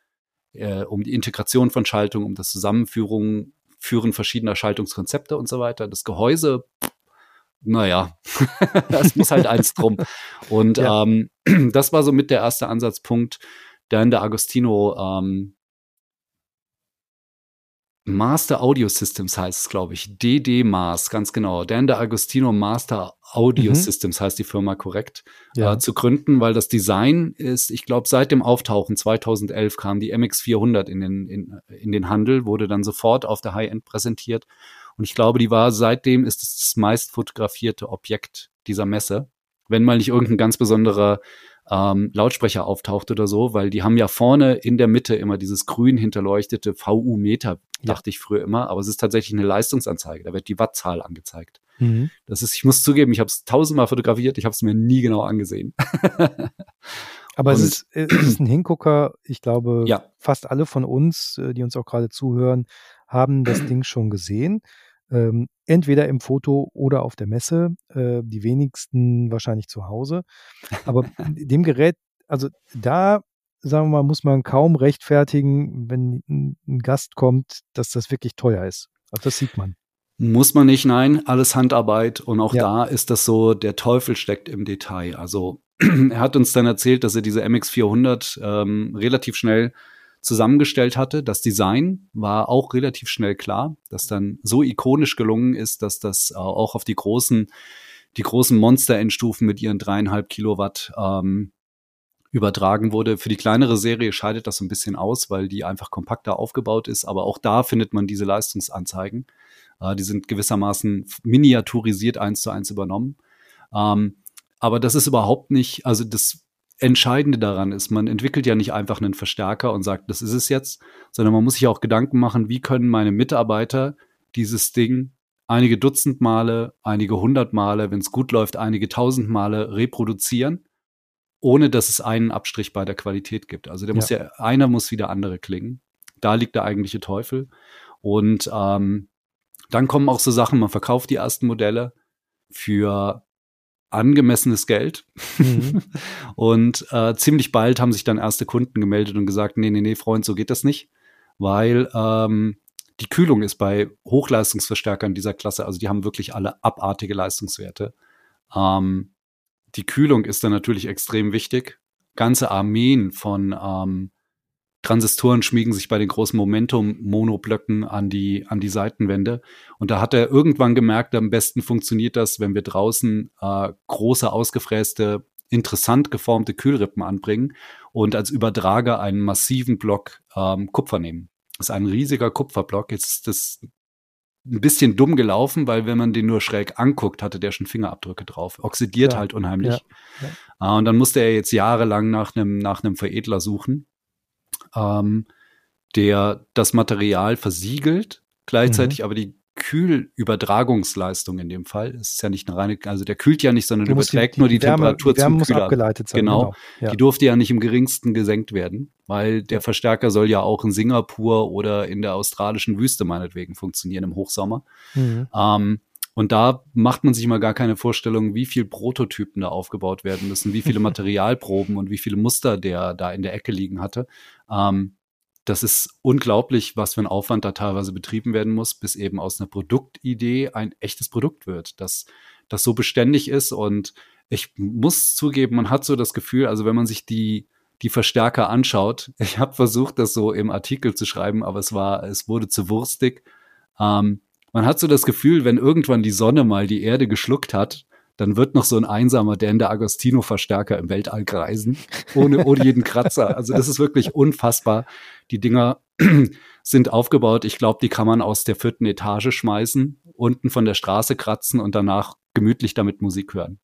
äh, um die Integration von Schaltungen, um das Zusammenführen Führen verschiedener Schaltungskonzepte und so weiter. Das Gehäuse, naja, das muss halt eins drum. Und ja. ähm, das war so mit der erste Ansatzpunkt. Dann der Agostino ähm, Master Audio Systems heißt es, glaube ich. DD Mars, ganz genau. Dan de Agostino Master Audio mhm. Systems heißt die Firma korrekt, ja. äh, zu gründen, weil das Design ist, ich glaube, seit dem Auftauchen 2011 kam die MX400 in den, in, in den Handel, wurde dann sofort auf der High-End präsentiert. Und ich glaube, die war seitdem ist es das meist fotografierte Objekt dieser Messe. wenn mal nicht irgendein ganz besonderer ähm, Lautsprecher auftaucht oder so, weil die haben ja vorne in der Mitte immer dieses grün hinterleuchtete VU-Meter, dachte ich früher immer, aber es ist tatsächlich eine Leistungsanzeige, da wird die Wattzahl angezeigt. Mhm. Das ist, ich muss zugeben, ich habe es tausendmal fotografiert, ich habe es mir nie genau angesehen. aber es ist, es ist ein Hingucker, ich glaube, ja. fast alle von uns, äh, die uns auch gerade zuhören, haben das Ding schon gesehen. Ähm, entweder im Foto oder auf der Messe, äh, die wenigsten wahrscheinlich zu Hause. Aber dem Gerät, also da, sagen wir mal, muss man kaum rechtfertigen, wenn ein Gast kommt, dass das wirklich teuer ist. Also das sieht man. Muss man nicht, nein, alles Handarbeit und auch ja. da ist das so, der Teufel steckt im Detail. Also er hat uns dann erzählt, dass er diese MX400 ähm, relativ schnell zusammengestellt hatte. Das Design war auch relativ schnell klar, das dann so ikonisch gelungen ist, dass das äh, auch auf die großen, die großen Monster-Endstufen mit ihren dreieinhalb Kilowatt ähm, übertragen wurde. Für die kleinere Serie scheidet das so ein bisschen aus, weil die einfach kompakter aufgebaut ist. Aber auch da findet man diese Leistungsanzeigen. Äh, die sind gewissermaßen miniaturisiert eins zu eins übernommen. Ähm, aber das ist überhaupt nicht, also das Entscheidende daran ist, man entwickelt ja nicht einfach einen Verstärker und sagt, das ist es jetzt, sondern man muss sich auch Gedanken machen, wie können meine Mitarbeiter dieses Ding einige Dutzend Male, einige hundert Male, wenn es gut läuft, einige tausend Male reproduzieren, ohne dass es einen Abstrich bei der Qualität gibt. Also der ja. muss ja, einer muss wie der andere klingen. Da liegt der eigentliche Teufel. Und ähm, dann kommen auch so Sachen, man verkauft die ersten Modelle für angemessenes Geld. Mhm. und äh, ziemlich bald haben sich dann erste Kunden gemeldet und gesagt, nee, nee, nee, Freund, so geht das nicht, weil ähm, die Kühlung ist bei Hochleistungsverstärkern dieser Klasse, also die haben wirklich alle abartige Leistungswerte. Ähm, die Kühlung ist dann natürlich extrem wichtig. Ganze Armeen von ähm, Transistoren schmiegen sich bei den großen Momentum-Monoblöcken an die, an die Seitenwände. Und da hat er irgendwann gemerkt, am besten funktioniert das, wenn wir draußen äh, große, ausgefräste, interessant geformte Kühlrippen anbringen und als Übertrager einen massiven Block ähm, Kupfer nehmen. Das ist ein riesiger Kupferblock. Jetzt ist das ein bisschen dumm gelaufen, weil wenn man den nur schräg anguckt, hatte der schon Fingerabdrücke drauf. Oxidiert ja, halt unheimlich. Ja, ja. Äh, und dann musste er jetzt jahrelang nach einem nach einem Veredler suchen ähm, der das Material versiegelt, gleichzeitig mhm. aber die Kühlübertragungsleistung in dem Fall. Es ist ja nicht eine reine, also der kühlt ja nicht, sondern überträgt die, die nur die Wärme, Temperatur die Wärme zum muss abgeleitet sein. Genau. genau. Ja. Die durfte ja nicht im geringsten gesenkt werden, weil der Verstärker soll ja auch in Singapur oder in der australischen Wüste meinetwegen funktionieren im Hochsommer. Mhm. Ähm, und da macht man sich mal gar keine Vorstellung, wie viel Prototypen da aufgebaut werden müssen, wie viele Materialproben und wie viele Muster der da in der Ecke liegen hatte. Ähm, das ist unglaublich, was für ein Aufwand da teilweise betrieben werden muss, bis eben aus einer Produktidee ein echtes Produkt wird, das, das so beständig ist. Und ich muss zugeben, man hat so das Gefühl, also wenn man sich die, die Verstärker anschaut, ich habe versucht, das so im Artikel zu schreiben, aber es war, es wurde zu wurstig. Ähm, man hat so das Gefühl, wenn irgendwann die Sonne mal die Erde geschluckt hat, dann wird noch so ein einsamer Dan der Agostino-Verstärker im Weltall kreisen, ohne, ohne jeden Kratzer. Also das ist wirklich unfassbar. Die Dinger sind aufgebaut. Ich glaube, die kann man aus der vierten Etage schmeißen, unten von der Straße kratzen und danach gemütlich damit Musik hören.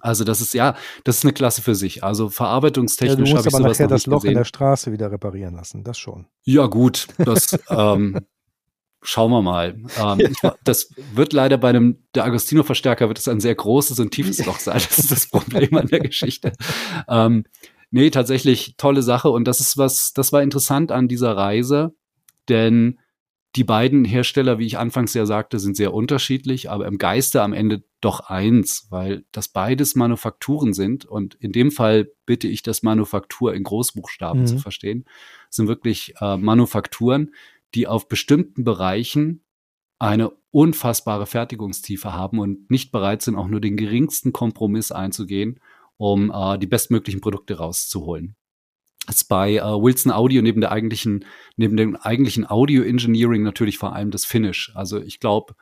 Also das ist ja, das ist eine Klasse für sich. Also verarbeitungstechnisch ja, habe ich aber sowas nachher das Loch gesehen. in der Straße wieder reparieren lassen. Das schon. Ja gut, das ähm, Schauen wir mal. Ähm, ja. das wird leider bei einem, der Agostino-Verstärker wird es ein sehr großes und tiefes Loch sein. Das ist das Problem an der Geschichte. Ähm, nee, tatsächlich tolle Sache. Und das ist was, das war interessant an dieser Reise, denn die beiden Hersteller, wie ich anfangs ja sagte, sind sehr unterschiedlich, aber im Geiste am Ende doch eins, weil das beides Manufakturen sind. Und in dem Fall bitte ich das Manufaktur in Großbuchstaben mhm. zu verstehen. Das sind wirklich äh, Manufakturen, die auf bestimmten Bereichen eine unfassbare Fertigungstiefe haben und nicht bereit sind, auch nur den geringsten Kompromiss einzugehen, um äh, die bestmöglichen Produkte rauszuholen. Das ist bei äh, Wilson Audio neben der eigentlichen, neben dem eigentlichen Audio Engineering natürlich vor allem das Finish. Also ich glaube,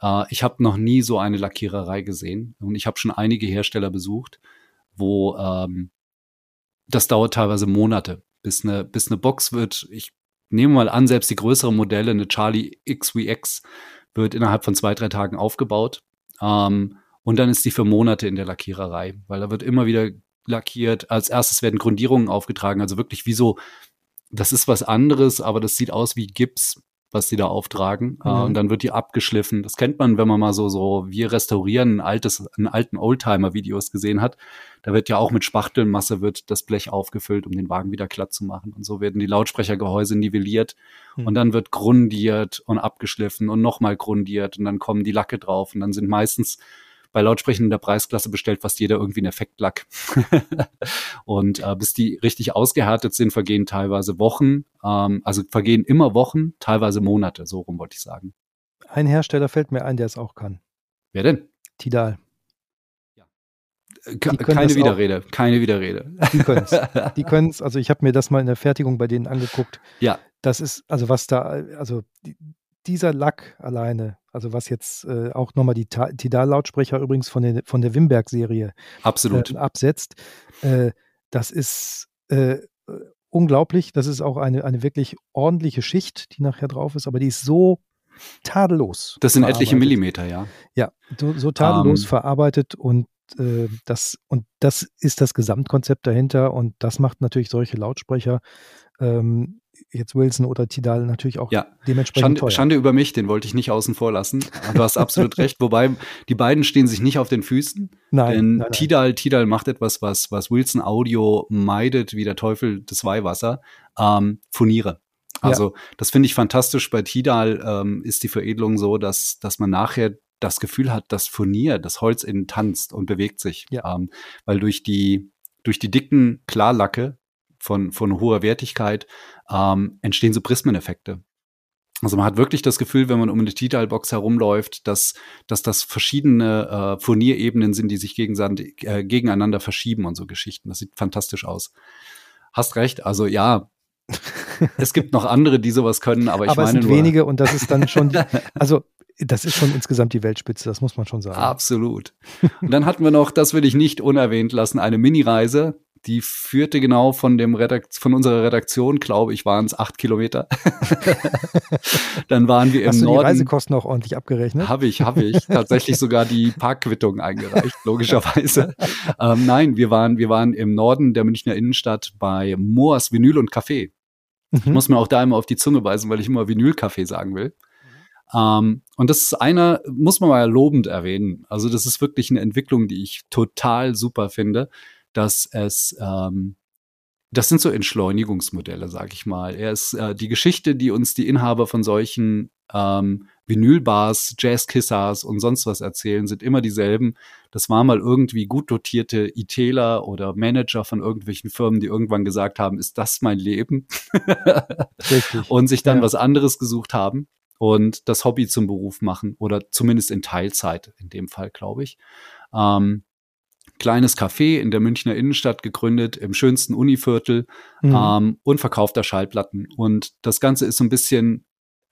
äh, ich habe noch nie so eine Lackiererei gesehen und ich habe schon einige Hersteller besucht, wo ähm, das dauert teilweise Monate, bis eine, bis eine Box wird. Ich nehmen wir mal an, selbst die größeren Modelle, eine Charlie XVX, wird innerhalb von zwei, drei Tagen aufgebaut. Ähm, Und dann ist die für Monate in der Lackiererei, weil da wird immer wieder lackiert. Als erstes werden Grundierungen aufgetragen, also wirklich wie so, das ist was anderes, aber das sieht aus wie Gips, was die da auftragen. Äh, mhm. und dann wird die abgeschliffen. Das kennt man, wenn man mal so, so, wir restaurieren ein altes, einen alten Oldtimer-Videos gesehen hat. Da wird ja auch mit Spachtelmasse wird das Blech aufgefüllt, um den Wagen wieder glatt zu machen. Und so werden die Lautsprechergehäuse nivelliert. Mhm. Und dann wird grundiert und abgeschliffen und nochmal grundiert. Und dann kommen die Lacke drauf. Und dann sind meistens bei Lautsprechern in der Preisklasse bestellt fast jeder irgendwie einen Effektlack. und äh, bis die richtig ausgehärtet sind, vergehen teilweise Wochen, ähm, also vergehen immer Wochen, teilweise Monate, so rum wollte ich sagen. Ein Hersteller fällt mir ein, der es auch kann. Wer denn? Tidal. Äh, keine Widerrede, auch. keine Widerrede. Die können es. Die können es. Also ich habe mir das mal in der Fertigung bei denen angeguckt. Ja. Das ist, also was da, also dieser Lack alleine, also was jetzt äh, auch nochmal die Tidal-Lautsprecher übrigens von, den, von der Wimberg-Serie Absolut. Äh, absetzt, äh, das ist äh, unglaublich. Das ist auch eine, eine wirklich ordentliche Schicht, die nachher drauf ist, aber die ist so tadellos. Das sind etliche Millimeter, ja. Ja, so, so tadellos um. Ähm. verarbeitet und äh, das, und das ist das Gesamtkonzept dahinter und das macht natürlich solche Lautsprecher ähm, jetzt Wilson oder Tidal natürlich auch ja. dementsprechend Schande, teuer. Schande über mich, den wollte ich nicht außen vor lassen. Du hast absolut recht. Wobei die beiden stehen sich nicht auf den Füßen. Nein. Denn nein, Tidal, Tidal macht etwas, was, was Wilson Audio meidet, wie der Teufel das Weihwasser. Ähm, Furniere. Also ja. das finde ich fantastisch. Bei Tidal ähm, ist die Veredelung so, dass, dass man nachher das Gefühl hat, dass Furnier, das Holz innen tanzt und bewegt sich. Ja. Ähm, weil durch die, durch die dicken Klarlacke von, von hoher Wertigkeit ähm, entstehen so Prismeneffekte. Also man hat wirklich das Gefühl, wenn man um eine Tidal-Box herumläuft, dass, dass das verschiedene äh, Furnierebenen sind, die sich gegenseitig, äh, gegeneinander verschieben und so Geschichten. Das sieht fantastisch aus. Hast recht, also ja, es gibt noch andere, die sowas können, aber ich aber meine es sind nur, wenige und das ist dann schon, also das ist schon insgesamt die Weltspitze, das muss man schon sagen. Absolut. Und dann hatten wir noch, das will ich nicht unerwähnt lassen, eine Mini-Reise die führte genau von dem Redakt von unserer Redaktion, glaube ich, waren es acht Kilometer. Dann waren wir im Hast du Norden. die Reisekosten auch ordentlich abgerechnet? Habe ich, habe ich. Tatsächlich sogar die Parkquittung eingereicht, logischerweise. ähm, nein, wir waren, wir waren im Norden der Münchner Innenstadt bei Moors Vinyl und Café. Mhm. Ich muss mir auch da immer auf die Zunge beißen, weil ich immer Vinylcafé sagen will. Um, ähm, und das ist einer, muss man mal lobend erwähnen. Also das ist wirklich eine Entwicklung, die ich total super finde dass es ähm, das sind so Entschleunigungsmodelle, sag ich mal. Er ist äh, die Geschichte, die uns die Inhaber von solchen ähm, Vinylbars, Jazzkissers und sonst was erzählen, sind immer dieselben. Das war mal irgendwie gut dotierte ITler oder Manager von irgendwelchen Firmen, die irgendwann gesagt haben, ist das mein Leben? Richtig. und sich dann ja. was anderes gesucht haben und das Hobby zum Beruf machen oder zumindest in Teilzeit in dem Fall, glaube ich. Ähm, kleines Café in der Münchner Innenstadt gegründet, im schönsten Univiertel mhm. ähm, und verkauft da Schallplatten. Und das Ganze ist so ein bisschen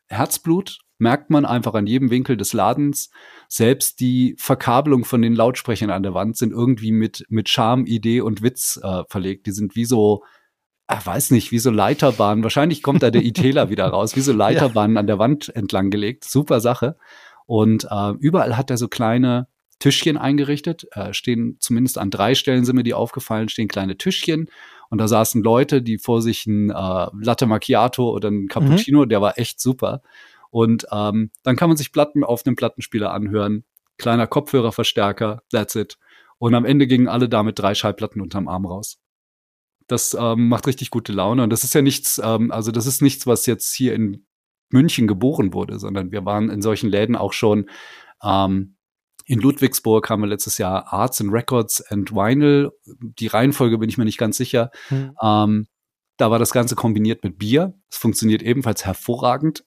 Herzblut, merkt man einfach an jedem Winkel des Ladens. Selbst die Verkabelung von den Lautsprechern an der Wand sind irgendwie mit, mit Charme, Idee und Witz äh, verlegt. Die sind wie so, ich weiß nicht, wie so Leiterbahnen. Wahrscheinlich kommt da der ITler wieder raus, wie so Leiterbahnen ja. an der Wand entlang gelegt. Super Sache. Und äh, überall hat er so kleine Tischchen eingerichtet. Äh, stehen zumindest an drei Stellen sind mir die aufgefallen, stehen kleine Tischchen. Und da saßen Leute, die vor sich ein äh, Latte Macchiato oder ein Cappuccino, mhm. der war echt super. Und ähm, dann kann man sich Platten auf einem Plattenspieler anhören. Kleiner Kopfhörerverstärker, that's it. Und am Ende gingen alle da mit drei Schallplatten unterm Arm raus. Das ähm, macht richtig gute Laune. Und das ist ja nichts, ähm, also das ist nichts, was jetzt hier in München geboren wurde, sondern wir waren in solchen Läden auch schon ähm, in Ludwigsburg haben wir letztes Jahr Arts and Records and Vinyl. Die Reihenfolge bin ich mir nicht ganz sicher. Hm. Ähm, da war das Ganze kombiniert mit Bier. Es funktioniert ebenfalls hervorragend.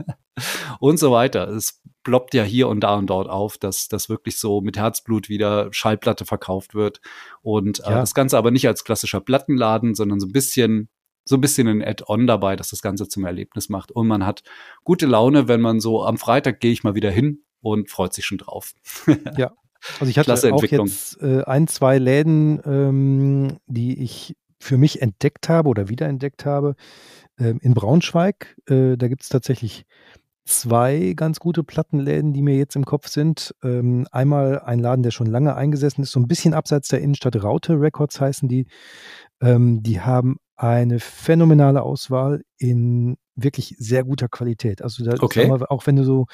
und so weiter. Es ploppt ja hier und da und dort auf, dass das wirklich so mit Herzblut wieder Schallplatte verkauft wird. Und äh, ja. das Ganze aber nicht als klassischer Plattenladen, sondern so ein bisschen so ein bisschen ein Add-on dabei, dass das Ganze zum Erlebnis macht. Und man hat gute Laune, wenn man so am Freitag gehe ich mal wieder hin und freut sich schon drauf. ja. Also ich hatte auch jetzt äh, ein, zwei Läden, ähm, die ich für mich entdeckt habe oder wiederentdeckt habe. Ähm, in Braunschweig, äh, da gibt es tatsächlich zwei ganz gute Plattenläden, die mir jetzt im Kopf sind. Ähm, einmal ein Laden, der schon lange eingesessen ist, so ein bisschen abseits der Innenstadt. Raute Records heißen die. Ähm, die haben eine phänomenale Auswahl in wirklich sehr guter Qualität. Also da, okay. mal, auch wenn du so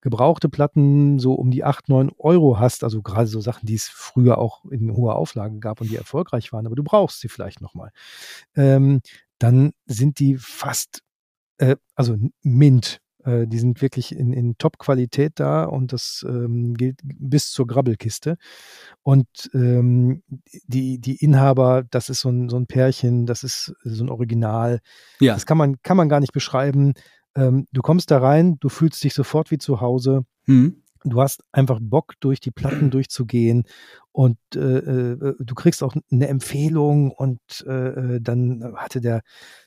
gebrauchte Platten so um die 8, 9 Euro hast, also gerade so Sachen, die es früher auch in hoher Auflage gab und die erfolgreich waren, aber du brauchst sie vielleicht nochmal, ähm, dann sind die fast, äh, also Mint, äh, die sind wirklich in, in Top-Qualität da und das ähm, gilt bis zur Grabbelkiste. Und ähm, die, die Inhaber, das ist so ein, so ein Pärchen, das ist so ein Original. Ja. Das kann man, kann man gar nicht beschreiben. Ähm, du kommst da rein, du fühlst dich sofort wie zu Hause. Mhm. Du hast einfach Bock, durch die Platten durchzugehen und äh, äh, du kriegst auch eine Empfehlung und äh, äh dann hatte der,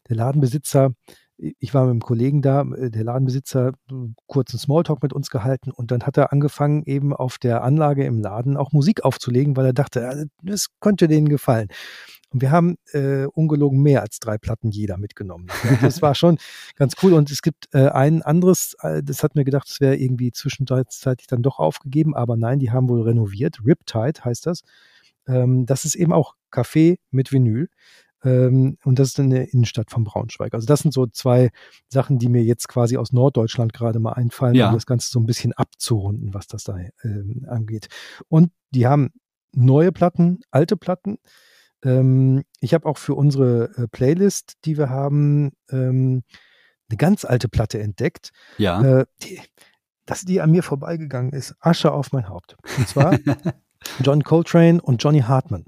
der Ladenbesitzer, ich war mit einem Kollegen da, äh, der Ladenbesitzer, kurzen Smalltalk mit uns gehalten und dann hat er angefangen, eben auf der Anlage im Laden auch Musik aufzulegen, weil er dachte, das könnte denen gefallen. Und wir haben äh, ungelogen mehr als drei Platten jeder mitgenommen. Das war schon ganz cool. Und es gibt äh, ein anderes, äh, das hat mir gedacht, es wäre irgendwie zwischenzeitlich dann doch aufgegeben, aber nein, die haben wohl renoviert. Riptide heißt das. Ähm, das ist eben auch Kaffee mit Vinyl. Ähm, und das ist in der Innenstadt von Braunschweig. Also das sind so zwei Sachen, die mir jetzt quasi aus Norddeutschland gerade mal einfallen, ja. um das Ganze so ein bisschen abzurunden, was das da ähm, angeht. Und die haben neue Platten, alte Platten. Ähm, ich habe auch für unsere äh, Playlist, die wir haben, ähm, eine ganz alte Platte entdeckt. Ja. Äh, die, dass die an mir vorbeigegangen ist. Asche auf mein Haupt. Und zwar John Coltrane und Johnny Hartman.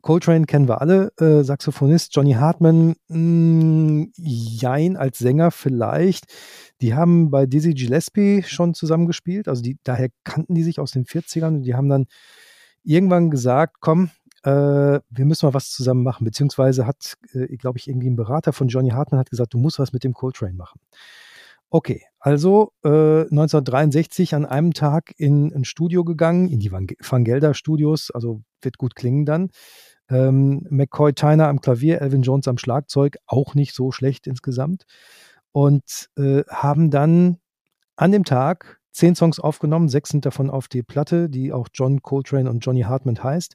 Coltrane kennen wir alle, äh, Saxophonist. Johnny Hartman, mh, mm, jein, als Sänger vielleicht. Die haben bei Dizzy Gillespie schon zusammengespielt. Also die, daher kannten die sich aus den 40ern und die haben dann irgendwann gesagt, komm, äh, wir müssen mal was zusammen machen. Beziehungsweise hat, äh, glaube ich, irgendwie ein Berater von Johnny Hartman hat gesagt, du musst was mit dem Coltrane machen. Okay, also äh, 1963 an einem Tag in ein Studio gegangen, in die Van Gelder Studios, also wird gut klingen dann. Ähm, McCoy Tyner am Klavier, Elvin Jones am Schlagzeug, auch nicht so schlecht insgesamt. Und äh, haben dann an dem Tag zehn Songs aufgenommen, sechs sind davon auf die Platte, die auch John Coltrane und Johnny Hartman heißt,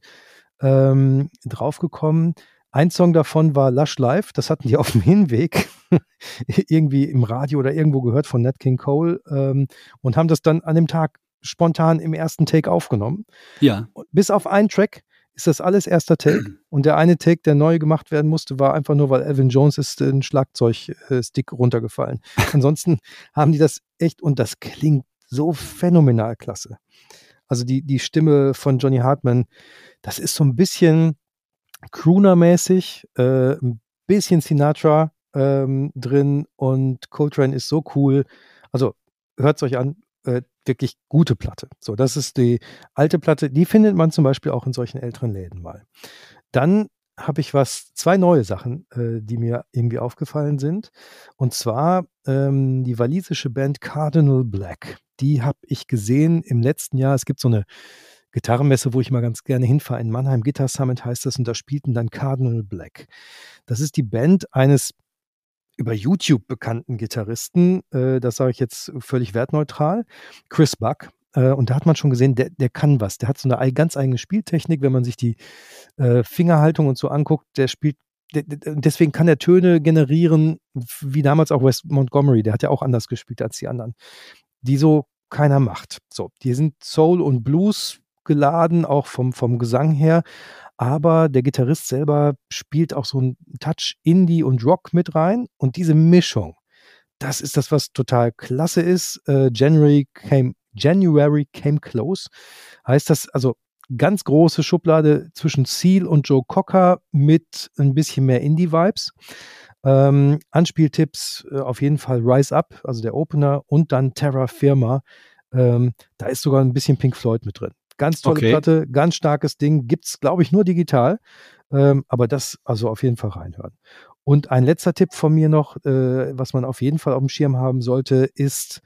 ähm, draufgekommen. Ein Song davon war Lush Life, das hatten die auf dem Hinweg irgendwie im Radio oder irgendwo gehört von Nat King Cole ähm, und haben das dann an dem Tag spontan im ersten Take aufgenommen. Ja. Bis auf einen Track ist das alles erster Take. Und der eine Take, der neu gemacht werden musste, war einfach nur, weil Evan Jones ist ein Schlagzeugstick runtergefallen. Ansonsten haben die das echt, und das klingt so phänomenal klasse. Also die, die Stimme von Johnny Hartman, das ist so ein bisschen Crooner-mäßig, äh, ein bisschen Sinatra ähm, drin und Coltrane ist so cool. Also hört es euch an, äh, wirklich gute Platte. So, das ist die alte Platte. Die findet man zum Beispiel auch in solchen älteren Läden mal. Dann habe ich was, zwei neue Sachen, äh, die mir irgendwie aufgefallen sind. Und zwar ähm, die walisische Band Cardinal Black. Die habe ich gesehen im letzten Jahr. Es gibt so eine Gitarrenmesse, wo ich mal ganz gerne hinfahre. In Mannheim Guitar Summit heißt das und da spielten dann Cardinal Black. Das ist die Band eines über YouTube bekannten Gitarristen, äh, das sage ich jetzt völlig wertneutral, Chris Buck. Äh, und da hat man schon gesehen, der, der kann was. Der hat so eine ganz eigene Spieltechnik, wenn man sich die äh, Fingerhaltung und so anguckt. Der spielt deswegen kann er Töne generieren, wie damals auch Wes Montgomery, der hat ja auch anders gespielt als die anderen, die so keiner macht. So, die sind Soul und Blues geladen, auch vom, vom Gesang her. Aber der Gitarrist selber spielt auch so einen Touch Indie und Rock mit rein. Und diese Mischung, das ist das, was total klasse ist. Äh, January came, January came close. Heißt das, also ganz große Schublade zwischen Seal und Joe Cocker mit ein bisschen mehr Indie-Vibes. Ähm, Anspieltipps äh, auf jeden Fall Rise Up, also der Opener, und dann Terra Firma. Ähm, da ist sogar ein bisschen Pink Floyd mit drin. Ganz tolle okay. Platte, ganz starkes Ding. Gibt es, glaube ich, nur digital. Ähm, aber das also auf jeden Fall reinhören. Und ein letzter Tipp von mir noch, äh, was man auf jeden Fall auf dem Schirm haben sollte, ist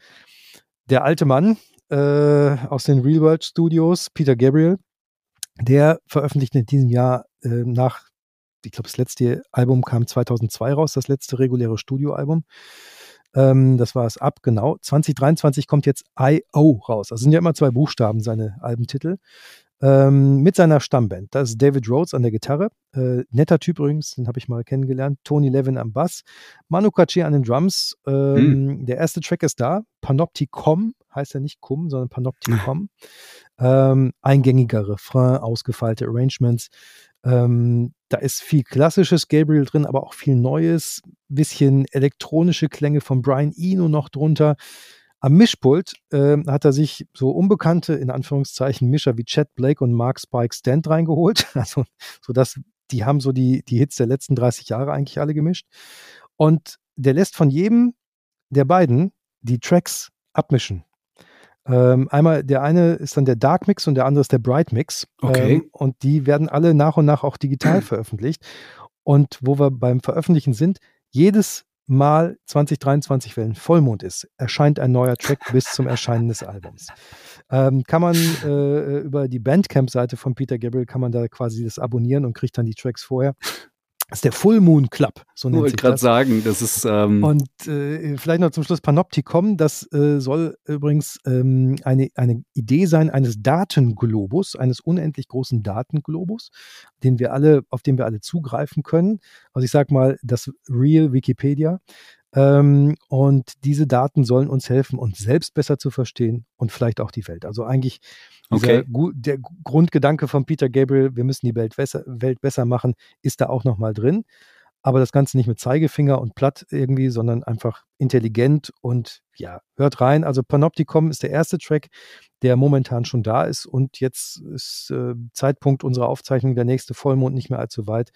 der alte Mann äh, aus den Real World Studios, Peter Gabriel. Der veröffentlicht in diesem Jahr äh, nach, ich glaube, das letzte Album kam 2002 raus, das letzte reguläre Studioalbum. Ähm, das war es ab, genau. 2023 kommt jetzt I.O. raus. Das sind ja immer zwei Buchstaben, seine Albentitel. Ähm, mit seiner Stammband. Das ist David Rhodes an der Gitarre. Äh, netter Typ übrigens, den habe ich mal kennengelernt. Tony Levin am Bass. Manu Katché an den Drums. Ähm, hm. Der erste Track ist da. Panopticom heißt ja nicht Cum, sondern Panopticom. ähm, eingängiger Refrain, ausgefeilte Arrangements. Ähm, da ist viel klassisches Gabriel drin, aber auch viel Neues. Bisschen elektronische Klänge von Brian Eno noch drunter. Am Mischpult äh, hat er sich so unbekannte, in Anführungszeichen, Mischer wie Chad Blake und Mark Spike Stant reingeholt. Also, so dass die haben so die, die Hits der letzten 30 Jahre eigentlich alle gemischt. Und der lässt von jedem der beiden die Tracks abmischen. Ähm, einmal, der eine ist dann der Dark Mix und der andere ist der Bright Mix. Okay. Ähm, und die werden alle nach und nach auch digital veröffentlicht. Und wo wir beim Veröffentlichen sind, jedes Mal 2023, wenn Vollmond ist, erscheint ein neuer Track bis zum Erscheinen des Albums. Ähm, kann man äh, über die Bandcamp-Seite von Peter Gabriel kann man da quasi das abonnieren und kriegt dann die Tracks vorher. Das ist der Full Moon Club, so nennt sich das. Ich gerade sagen, das ist. Ähm und äh, vielleicht noch zum Schluss Panopticon. Das äh, soll übrigens ähm, eine, eine Idee sein eines Datenglobus, eines unendlich großen Datenglobus, den wir alle, auf den wir alle zugreifen können. Also ich sag mal, das Real Wikipedia. Ähm, und diese Daten sollen uns helfen, uns selbst besser zu verstehen und vielleicht auch die Welt. Also eigentlich okay. der Grundgedanke von Peter Gabriel, wir müssen die Welt besser, Welt besser machen, ist da auch nochmal drin. Aber das Ganze nicht mit Zeigefinger und platt irgendwie, sondern einfach intelligent und ja, hört rein. Also Panopticon ist der erste Track, der momentan schon da ist und jetzt ist äh, Zeitpunkt unserer Aufzeichnung der nächste Vollmond nicht mehr allzu weit.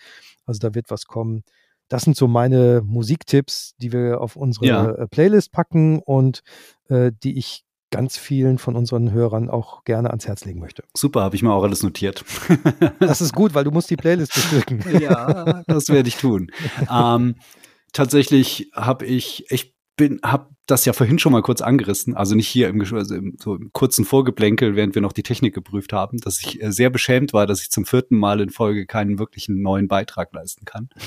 Also da wird was kommen das sind so meine Musiktipps, die wir auf unsere ja. Äh, Playlist packen und äh, die ich ganz vielen von unseren Hörern auch gerne ans Herz legen möchte. Super, habe ich mir auch alles notiert. das ist gut, weil du musst die Playlist bestücken. ja, das werde ich tun. ähm, tatsächlich habe ich, ich bin, habe das ja vorhin schon mal kurz angerissen, also nicht hier im, also im, so im kurzen Vorgeplänkel, während wir noch die Technik geprüft haben, dass ich äh, sehr beschämt war, dass ich zum vierten Mal in Folge keinen wirklichen neuen Beitrag leisten kann.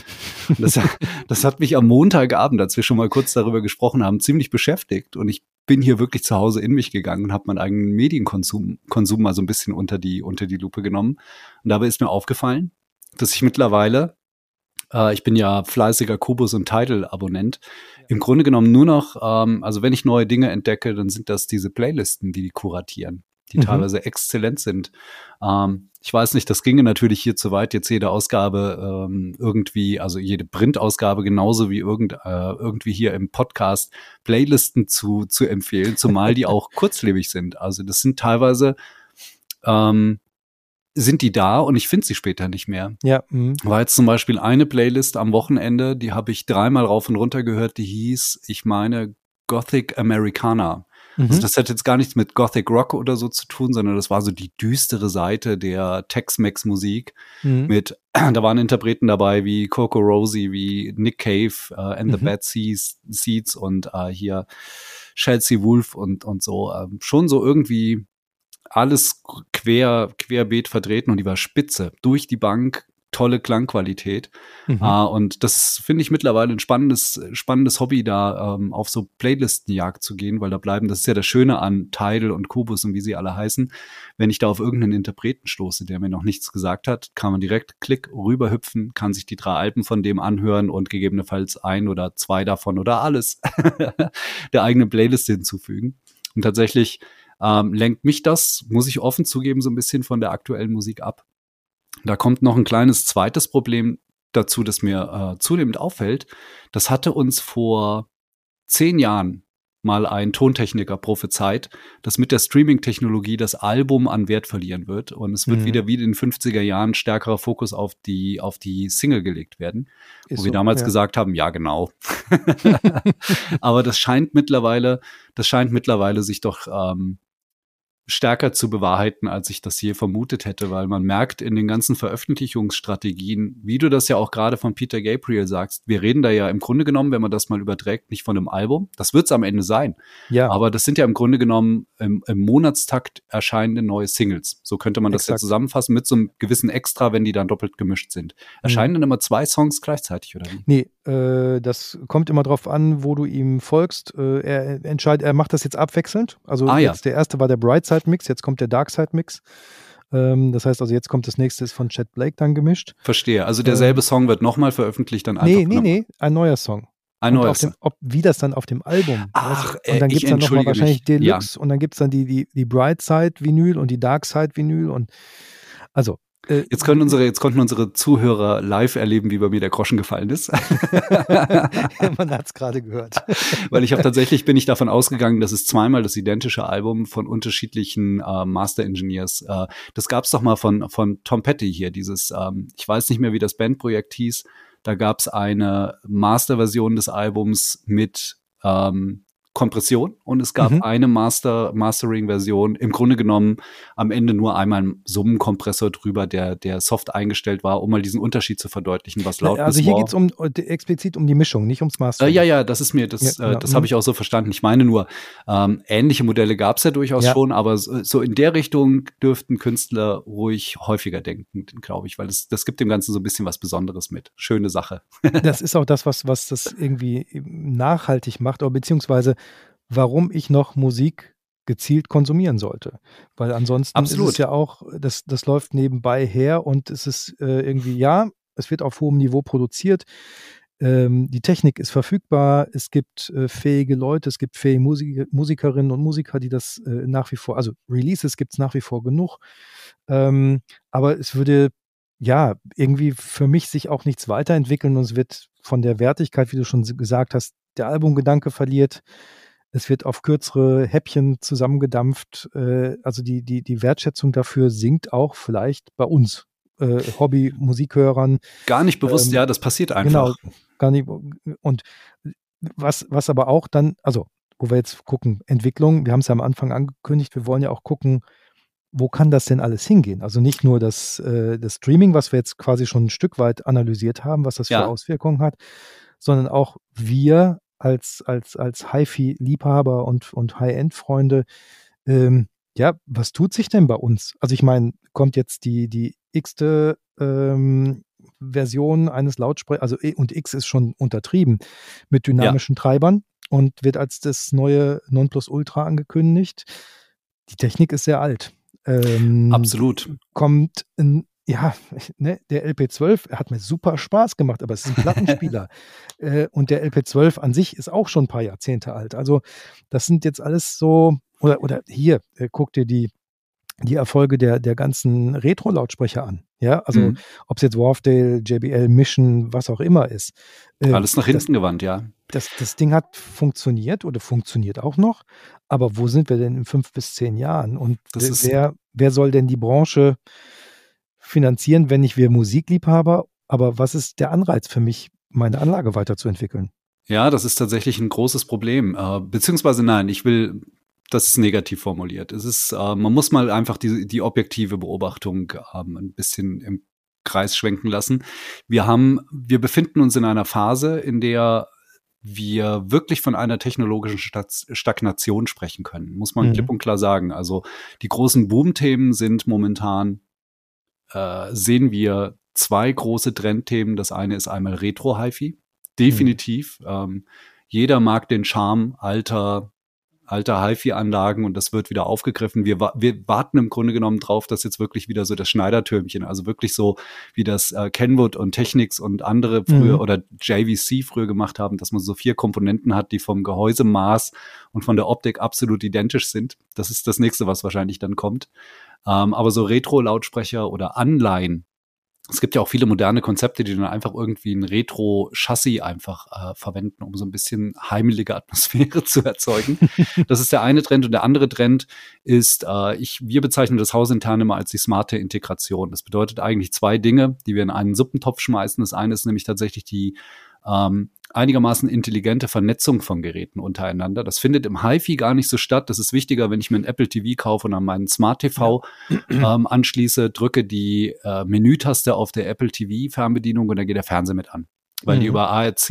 Das, das, hat mich am Montagabend, als wir schon mal kurz darüber gesprochen haben, ziemlich beschäftigt und ich bin hier wirklich zu Hause in mich gegangen und habe meinen eigenen Medienkonsum Konsum mal so ein bisschen unter die unter die Lupe genommen und dabei ist mir aufgefallen, dass ich mittlerweile äh, ich bin ja fleißiger Kubus und Tidal-Abonnent. Im Grunde genommen nur noch, ähm, also wenn ich neue Dinge entdecke, dann sind das diese Playlisten, die die kuratieren, die mhm. teilweise exzellent sind. Ähm, ich weiß nicht, das ginge natürlich hier zu weit, jetzt jede Ausgabe ähm, irgendwie, also jede Printausgabe genauso wie irgend, äh, irgendwie hier im Podcast Playlisten zu, zu empfehlen, zumal die auch kurzlebig sind. Also das sind teilweise ähm, sind die da und ich finde sie später nicht mehr. Ja. Mh. War jetzt zum Beispiel eine Playlist am Wochenende, die habe ich dreimal rauf und runter gehört, die hieß, ich meine, Gothic Americana. Mhm. Also das hat jetzt gar nichts mit Gothic Rock oder so zu tun, sondern das war so die düstere Seite der Tex-Mex-Musik. Mhm. Mit, da waren Interpreten dabei wie Coco Rosie, wie Nick Cave, uh, and mhm. the Bad Seeds, Seeds und uh, hier Chelsea Wolf und, und so. Ähm, schon so irgendwie alles quer, querbeet vertreten und die war spitze. Durch die Bank, tolle Klangqualität. Mhm. Uh, und das finde ich mittlerweile ein spannendes, spannendes Hobby, da ähm, auf so Playlistenjagd zu gehen, weil da bleiben, das ist ja das Schöne an Tidal und Kubus und wie sie alle heißen. Wenn ich da auf irgendeinen Interpreten stoße, der mir noch nichts gesagt hat, kann man direkt klick rüberhüpfen, kann sich die drei Alben von dem anhören und gegebenenfalls ein oder zwei davon oder alles der eigenen Playlist hinzufügen. Und tatsächlich ähm, lenkt mich das, muss ich offen zugeben, so ein bisschen von der aktuellen Musik ab. Da kommt noch ein kleines zweites Problem dazu, das mir äh, zunehmend auffällt. Das hatte uns vor zehn Jahren mal ein Tontechniker prophezeit, dass mit der Streaming-Technologie das Album an Wert verlieren wird und es wird mhm. wieder wie in den 50er Jahren stärkerer Fokus auf die, auf die Single gelegt werden. Ist wo wir damals ja. gesagt haben, ja, genau. Aber das scheint mittlerweile, das scheint mittlerweile sich doch ähm, stärker zu bewahrheiten, als ich das je vermutet hätte, weil man merkt in den ganzen Veröffentlichungsstrategien, wie du das ja auch gerade von Peter Gabriel sagst, wir reden da ja im Grunde genommen, wenn man das mal überträgt, nicht von einem Album. Das wird es am Ende sein. Ja. Aber das sind ja im Grunde genommen im, im Monatstakt erscheinende neue Singles. So könnte man das Exakt. ja zusammenfassen mit so einem gewissen Extra, wenn die dann doppelt gemischt sind. Erscheinen mhm. dann immer zwei Songs gleichzeitig, oder wie? Nee, das kommt immer drauf an, wo du ihm folgst. Äh, er entscheidet, er macht das jetzt abwechselnd. Also Ah, ja. jetzt der erste war der Brightside Mix, jetzt kommt der Darkside Mix. Ähm, das heißt also, jetzt kommt das nächste, ist von Chad Blake dann gemischt. Verstehe. Also derselbe Song wird nochmal veröffentlicht, dann einfach. Nee, nee, nee, ein neuer Song. Ein auf dem, ob, wie das dann auf dem Album. Ach, weißt du? und dann äh, gibt es dann nochmal wahrscheinlich mich. Ja. Deluxe und dann gibt es dann die, die, die Brightside-Vinyl und die Darkside-Vinyl und also. Äh, Jetzt können unsere, jetzt konnten unsere Zuhörer live erleben, wie bei mir der Groschen gefallen ist. man hat es gerade gehört. Weil ich habe tatsächlich bin ich davon ausgegangen, dass es zweimal das identische Album von unterschiedlichen äh, Master Engineers. Äh, das gab's doch mal von von Tom Petty hier. Dieses, ähm, ich weiß nicht mehr, wie das Bandprojekt hieß. Da gab's eine Masterversion des Albums mit ähm, Kompression und es gab Mhm. eine Master Mastering-Version. Im Grunde genommen am Ende nur einmal ein Summenkompressor drüber, der der soft eingestellt war, um mal diesen Unterschied zu verdeutlichen, was laut also hier geht es um, äh, explizit um die Mischung, nicht ums Äh, Mastering. ja, ja, das ist mir, das, Ja, äh, ja, das mhm. habe ich auch so verstanden. Ich meine nur, ähm, ähnliche Modelle gab es ja durchaus Ja. schon, aber so, so in der Richtung dürften Künstler ruhig häufiger denken, glaube ich, weil das, das gibt dem Ganzen so ein bisschen was Besonderes mit. Schöne Sache. Das ist auch das, was, was das irgendwie nachhaltig macht, oder beziehungsweise warum ich noch Musik gezielt konsumieren sollte. Weil ansonsten Absolut. ist es ja auch, das, das läuft nebenbei her und es ist äh, irgendwie, ja, es wird auf hohem Niveau produziert. Ähm, die Technik ist verfügbar, es gibt äh, fähige Leute, es gibt fähige Musik Musikerinnen und Musiker, die das äh, nach wie vor, also Releases gibt es nach wie vor genug. Ähm, aber es würde ja irgendwie für mich sich auch nichts weiterentwickeln und es wird von der Wertigkeit, wie du schon gesagt hast, der Albumgedanke verliert. Es wird auf kürzere Häppchen zusammengedampft. Äh, also die, die, die Wertschätzung dafür sinkt auch vielleicht bei uns äh, Hobby-Musikhörern. Gar nicht bewusst, Ähm, ja, das passiert einfach. Genau, gar nicht. Und was, was aber auch dann, also wo wir jetzt gucken, Entwicklung, wir haben es ja am Anfang angekündigt, wir wollen ja auch gucken, wo kann das denn alles hingehen? Also nicht nur das, äh, das Streaming, was wir jetzt quasi schon ein Stück weit analysiert haben, was das für Ja. Auswirkungen hat, sondern auch wir als, als, als HiFi-Liebhaber und, und High-End-Freunde, ähm, ja, was tut sich denn bei uns? Also ich meine, kommt jetzt die, die x-te ähm, Version eines Lautsprechers, also E und X ist schon untertrieben, mit dynamischen Treibern und wird als das neue Nonplusultra angekündigt. Die Technik ist sehr alt. Ähm, Absolut. Kommt ein, ja, ne, der LP12 hat mir super Spaß gemacht, aber es ist ein Plattenspieler. äh, und der LP12 an sich ist auch schon ein paar Jahrzehnte alt. Also das sind jetzt alles so, oder, oder hier, äh, guck dir die, die Erfolge der, der ganzen Retro-Lautsprecher an. Ja, also Mhm. ob es jetzt Wharfdale, JBL, Mission, was auch immer ist. Äh, Alles nach das, hinten gewandt, ja. das, das Ding hat funktioniert oder funktioniert auch noch, aber wo sind wir denn in fünf bis zehn Jahren? Und Das wer- wer, wer soll denn die Branche finanzieren, wenn nicht wir Musikliebhaber? Aber was ist der Anreiz für mich, meine Anlage weiterzuentwickeln? Ja, das ist tatsächlich ein großes Problem. Äh, beziehungsweise nein, ich will, das ist negativ formuliert. Es ist, äh, man muss mal einfach die, die objektive Beobachtung ähm, ein bisschen im Kreis schwenken lassen. Wir haben, wir befinden uns in einer Phase, in der wir wirklich von einer technologischen Stagnation sprechen können, muss man Mhm. klipp und klar sagen. Also die großen Boom-Themen sind momentan, äh, sehen wir zwei große Trendthemen. Das eine ist einmal Retro-HiFi. Definitiv. Ähm, jeder mag den Charme alter, alter HiFi-Anlagen und das wird wieder aufgegriffen. Wir, wir warten im Grunde genommen drauf, dass jetzt wirklich wieder so das Schneidertürmchen, also wirklich so wie das äh, Kenwood und Technics und andere früher Mhm. oder JVC früher gemacht haben, dass man so vier Komponenten hat, die vom Gehäusemaß und von der Optik absolut identisch sind. Das ist das nächste, was wahrscheinlich dann kommt. Ähm, aber so Retro-Lautsprecher oder Anleihen, es gibt ja auch viele moderne Konzepte, die dann einfach irgendwie ein Retro-Chassis einfach äh, verwenden, um so ein bisschen heimelige Atmosphäre zu erzeugen. das ist der eine Trend. Und der andere Trend ist, äh, ich, wir bezeichnen das hausintern immer als die smarte Integration. Das bedeutet eigentlich zwei Dinge, die wir in einen Suppentopf schmeißen. Das eine ist nämlich tatsächlich die ähm, einigermaßen intelligente Vernetzung von Geräten untereinander. Das findet im HiFi gar nicht so statt. Das ist wichtiger, wenn ich mir ein Apple TV kaufe und an meinen Smart TV ähm, anschließe, drücke die äh, Menütaste auf der Apple TV Fernbedienung und dann geht der Fernseher mit an. Weil die Mhm. über ARC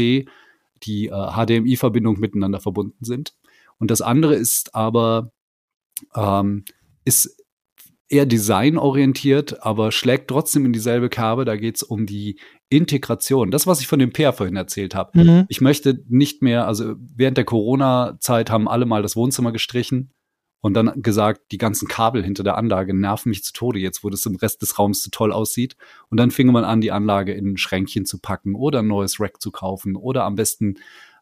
die äh, HDMI-Verbindung miteinander verbunden sind. Und das andere ist aber, ähm, ist eher designorientiert, aber schlägt trotzdem in dieselbe Kerbe. Da geht es um die Integration. Das, was ich von dem Peer vorhin erzählt habe. Mhm. Ich möchte nicht mehr, also während der Corona-Zeit haben alle mal das Wohnzimmer gestrichen und dann gesagt, die ganzen Kabel hinter der Anlage nerven mich zu Tode jetzt, wo das im Rest des Raums zu toll aussieht. Und dann fing man an, die Anlage in ein Schränkchen zu packen oder ein neues Rack zu kaufen oder am besten,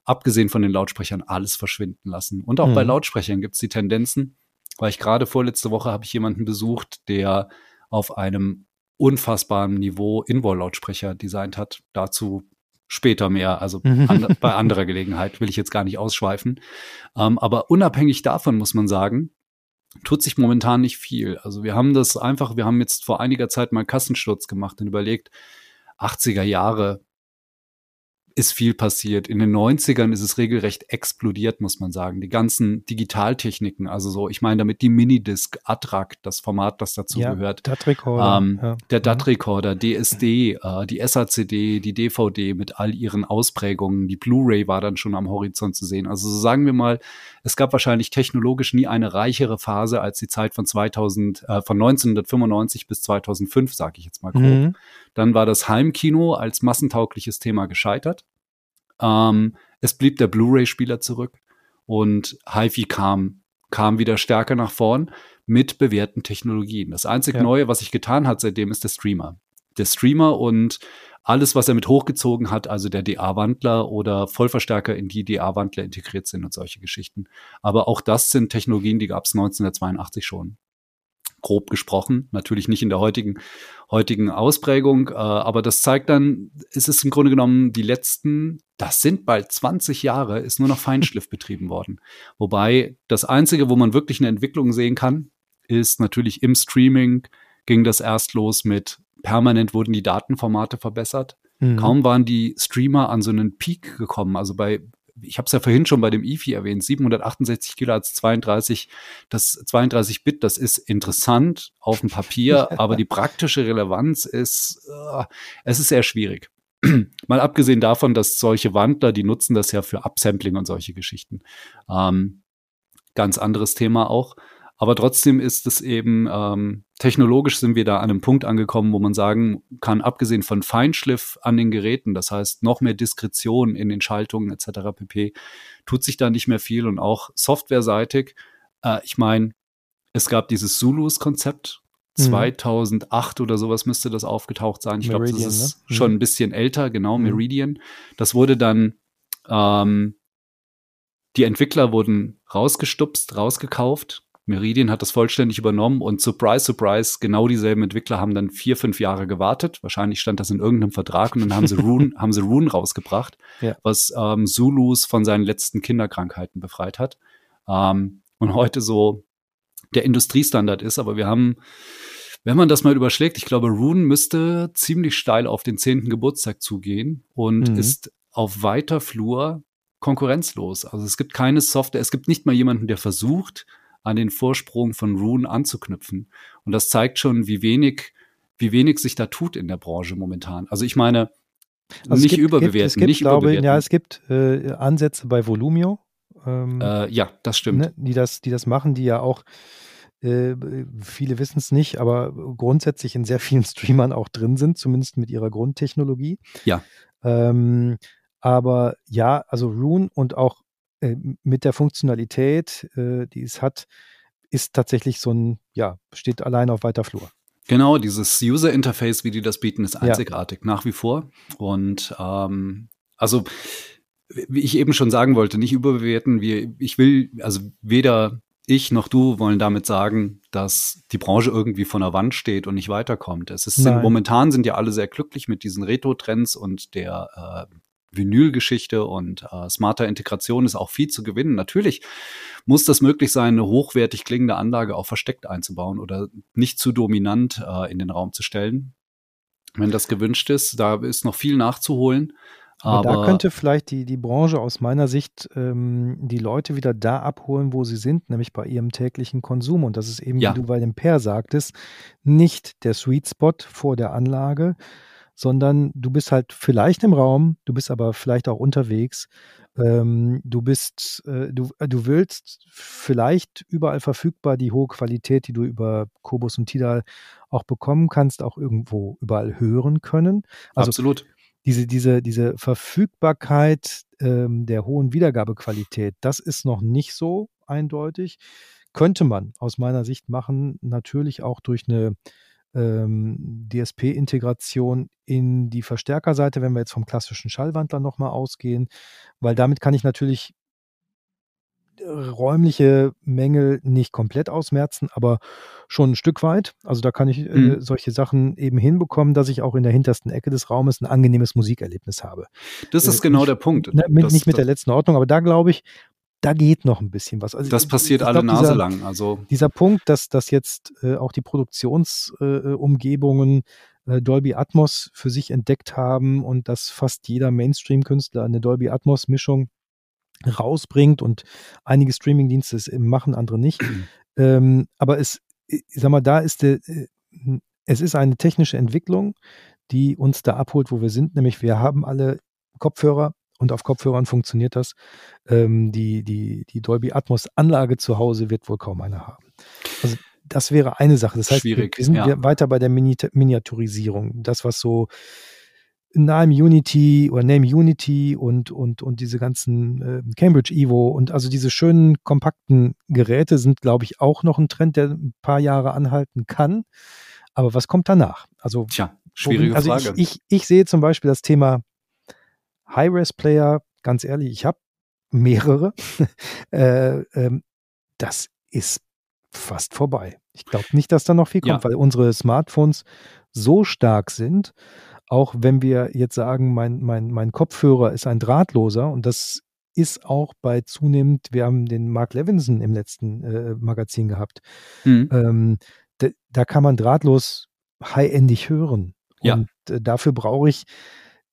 abgesehen von den Lautsprechern, alles verschwinden lassen. Und auch mhm. bei Lautsprechern gibt es die Tendenzen, weil ich gerade vorletzte Woche habe ich jemanden besucht, der auf einem unfassbaren Niveau Inwall-Lautsprecher designt hat. Dazu später mehr, also mhm. an, bei anderer Gelegenheit will ich jetzt gar nicht ausschweifen. Ähm, aber unabhängig davon muss man sagen, tut sich momentan nicht viel. Also wir haben das einfach, wir haben jetzt vor einiger Zeit mal Kassensturz gemacht und überlegt, 80er Jahre, ist viel passiert. In den 90ern ist es regelrecht explodiert, muss man sagen. Die ganzen Digitaltechniken, also so, ich meine damit die Minidisc, Attract, das Format, das dazu ja, gehört. DAT-Recorder. Ähm, ja. Der mhm. DAT-Recorder, DSD, äh, die SACD, die DVD mit all ihren Ausprägungen. Die Blu-ray war dann schon am Horizont zu sehen. Also so sagen wir mal, es gab wahrscheinlich technologisch nie eine reichere Phase als die Zeit von 2000, äh, von 1995 bis 2005, sage ich jetzt mal grob. Mhm. Dann war das Heimkino als massentaugliches Thema gescheitert. Ähm, es blieb der Blu-ray-Spieler zurück und HiFi kam, kam wieder stärker nach vorn mit bewährten Technologien. Das einzige ja. Neue, was sich getan hat seitdem, ist der Streamer. Der Streamer und alles, was er mit hochgezogen hat, also der DA-Wandler oder Vollverstärker in die DA-Wandler integriert sind und solche Geschichten. Aber auch das sind Technologien, die gab es 1982 schon grob gesprochen, natürlich nicht in der heutigen, heutigen Ausprägung, äh, aber das zeigt dann, es ist im Grunde genommen die letzten, das sind bald 20 Jahre, ist nur noch Feinschliff betrieben worden. Wobei das Einzige, wo man wirklich eine Entwicklung sehen kann, ist natürlich im Streaming ging das erst los mit permanent wurden die Datenformate verbessert. Mhm. Kaum waren die Streamer an so einen Peak gekommen. Also bei ich habe es ja vorhin schon bei dem IFI erwähnt, 768 Kilohertz 32, das 32 Bit, das ist interessant auf dem Papier, aber die praktische Relevanz ist, äh, es ist sehr schwierig. Mal abgesehen davon, dass solche Wandler, die nutzen das ja für Upsampling und solche Geschichten. Ähm, ganz anderes Thema auch. Aber trotzdem ist es eben, ähm, technologisch sind wir da an einem Punkt angekommen, wo man sagen kann, abgesehen von Feinschliff an den Geräten, das heißt noch mehr Diskretion in den Schaltungen etc. pp, tut sich da nicht mehr viel und auch softwareseitig. Äh, ich meine, es gab dieses Zulus-Konzept. Mhm. 2008 oder sowas müsste das aufgetaucht sein. Ich glaube, das ist ne? Mhm. schon ein bisschen älter, genau, mhm. Meridian. Das wurde dann ähm, die Entwickler wurden rausgestupst, rausgekauft Meridian hat das vollständig übernommen und surprise, surprise, genau dieselben Entwickler haben dann vier, fünf Jahre gewartet. Wahrscheinlich stand das in irgendeinem Vertrag und dann haben sie Rune, haben sie Rune rausgebracht, ja. was ähm, Zulus von seinen letzten Kinderkrankheiten befreit hat. Ähm, und heute so der Industriestandard ist, aber wir haben, wenn man das mal überschlägt, ich glaube, Rune müsste ziemlich steil auf den zehnten Geburtstag zugehen und mhm. ist auf weiter Flur konkurrenzlos. Also es gibt keine Software, es gibt nicht mal jemanden, der versucht, an den Vorsprung von Rune anzuknüpfen. Und das zeigt schon, wie wenig, wie wenig sich da tut in der Branche momentan. Also ich meine, also nicht gibt, überbewerten, gibt, es gibt, nicht glaube, überbewerten. Ja, es gibt äh, Ansätze bei Volumio. Ähm, äh, ja, das stimmt. Ne, die, das, die das machen, die ja auch äh, viele wissen es nicht, aber grundsätzlich in sehr vielen Streamern auch drin sind, zumindest mit ihrer Grundtechnologie. Ja. Ähm, aber ja, also Rune und auch äh, mit der Funktionalität, äh, die es hat, ist tatsächlich so ein, ja, steht allein auf weiter Flur. Genau, dieses User Interface, wie die das bieten, ist einzigartig ja. nach wie vor. Und ähm, also, wie ich eben schon sagen wollte, nicht überbewerten. Wir, ich will, also weder ich noch du wollen damit sagen, dass die Branche irgendwie von der Wand steht und nicht weiterkommt. Es ist, sind, momentan sind ja alle sehr glücklich mit diesen Retro-Trends und der äh, Vinylgeschichte und äh, smarter Integration ist auch viel zu gewinnen. Natürlich muss das möglich sein, eine hochwertig klingende Anlage auch versteckt einzubauen oder nicht zu dominant äh, in den Raum zu stellen. Wenn das gewünscht ist, da ist noch viel nachzuholen. Aber, aber da könnte vielleicht die, die Branche aus meiner Sicht ähm, die Leute wieder da abholen, wo sie sind, nämlich bei ihrem täglichen Konsum. Und das ist eben, ja. wie du bei dem Pair sagtest, nicht der Sweet Spot vor der Anlage, sondern du bist halt vielleicht im Raum, du bist aber vielleicht auch unterwegs. Ähm, du bist, äh, du, äh, du willst vielleicht überall verfügbar die hohe Qualität, die du über Kobus und Tidal auch bekommen kannst, auch irgendwo überall hören können. Also Absolut. Diese, diese, diese Verfügbarkeit ähm, der hohen Wiedergabequalität, das ist noch nicht so eindeutig. Könnte man aus meiner Sicht machen, natürlich auch durch eine ähm, DSP-Integration in die Verstärkerseite, wenn wir jetzt vom klassischen Schallwandler nochmal ausgehen, weil damit kann ich natürlich äh, räumliche Mängel nicht komplett ausmerzen, aber schon ein Stück weit. Also da kann ich äh, mhm. solche Sachen eben hinbekommen, dass ich auch in der hintersten Ecke des Raumes ein angenehmes Musikerlebnis habe. Das ist äh, genau nicht, der Punkt. Ne, mit, das, nicht mit der letzten Ordnung, aber da glaube ich, da geht noch ein bisschen was. Also das passiert alle glaub, Nase dieser, lang. Also dieser Punkt, dass, dass jetzt äh, auch die Produktionsumgebungen äh, äh, Dolby Atmos für sich entdeckt haben und dass fast jeder Mainstream-Künstler eine Dolby Atmos-Mischung rausbringt und einige Streaming-Dienste es machen, andere nicht. ähm, aber es, ich sag mal, da ist der, äh, es ist eine technische Entwicklung, die uns da abholt, wo wir sind, nämlich wir haben alle Kopfhörer und auf Kopfhörern funktioniert das. Ähm, die, die, die Dolby Atmos Anlage zu Hause wird wohl kaum einer haben. Also das wäre eine Sache. Das heißt, Schwierig, wir sind ja. weiter bei der Mini Miniaturisierung. Das, was so Name Unity oder Name Unity und, und, und diese ganzen äh, Cambridge Evo und also diese schönen kompakten Geräte sind, glaube ich, auch noch ein Trend, der ein paar Jahre anhalten kann. Aber was kommt danach? Also, Tja, schwierige also Frage. Ich, ich, ich sehe zum Beispiel das Thema High-Res-Player, ganz ehrlich, ich habe mehrere. äh, ähm, das ist fast vorbei. Ich glaube nicht, dass da noch viel kommt, ja. weil unsere Smartphones so stark sind, auch wenn wir jetzt sagen, mein, mein, mein Kopfhörer ist ein drahtloser und das ist auch bei zunehmend, wir haben den Mark Levinson im letzten äh, Magazin gehabt, mhm. ähm, da, da, kann man drahtlos high-endig hören. Ja. Und äh, dafür brauche ich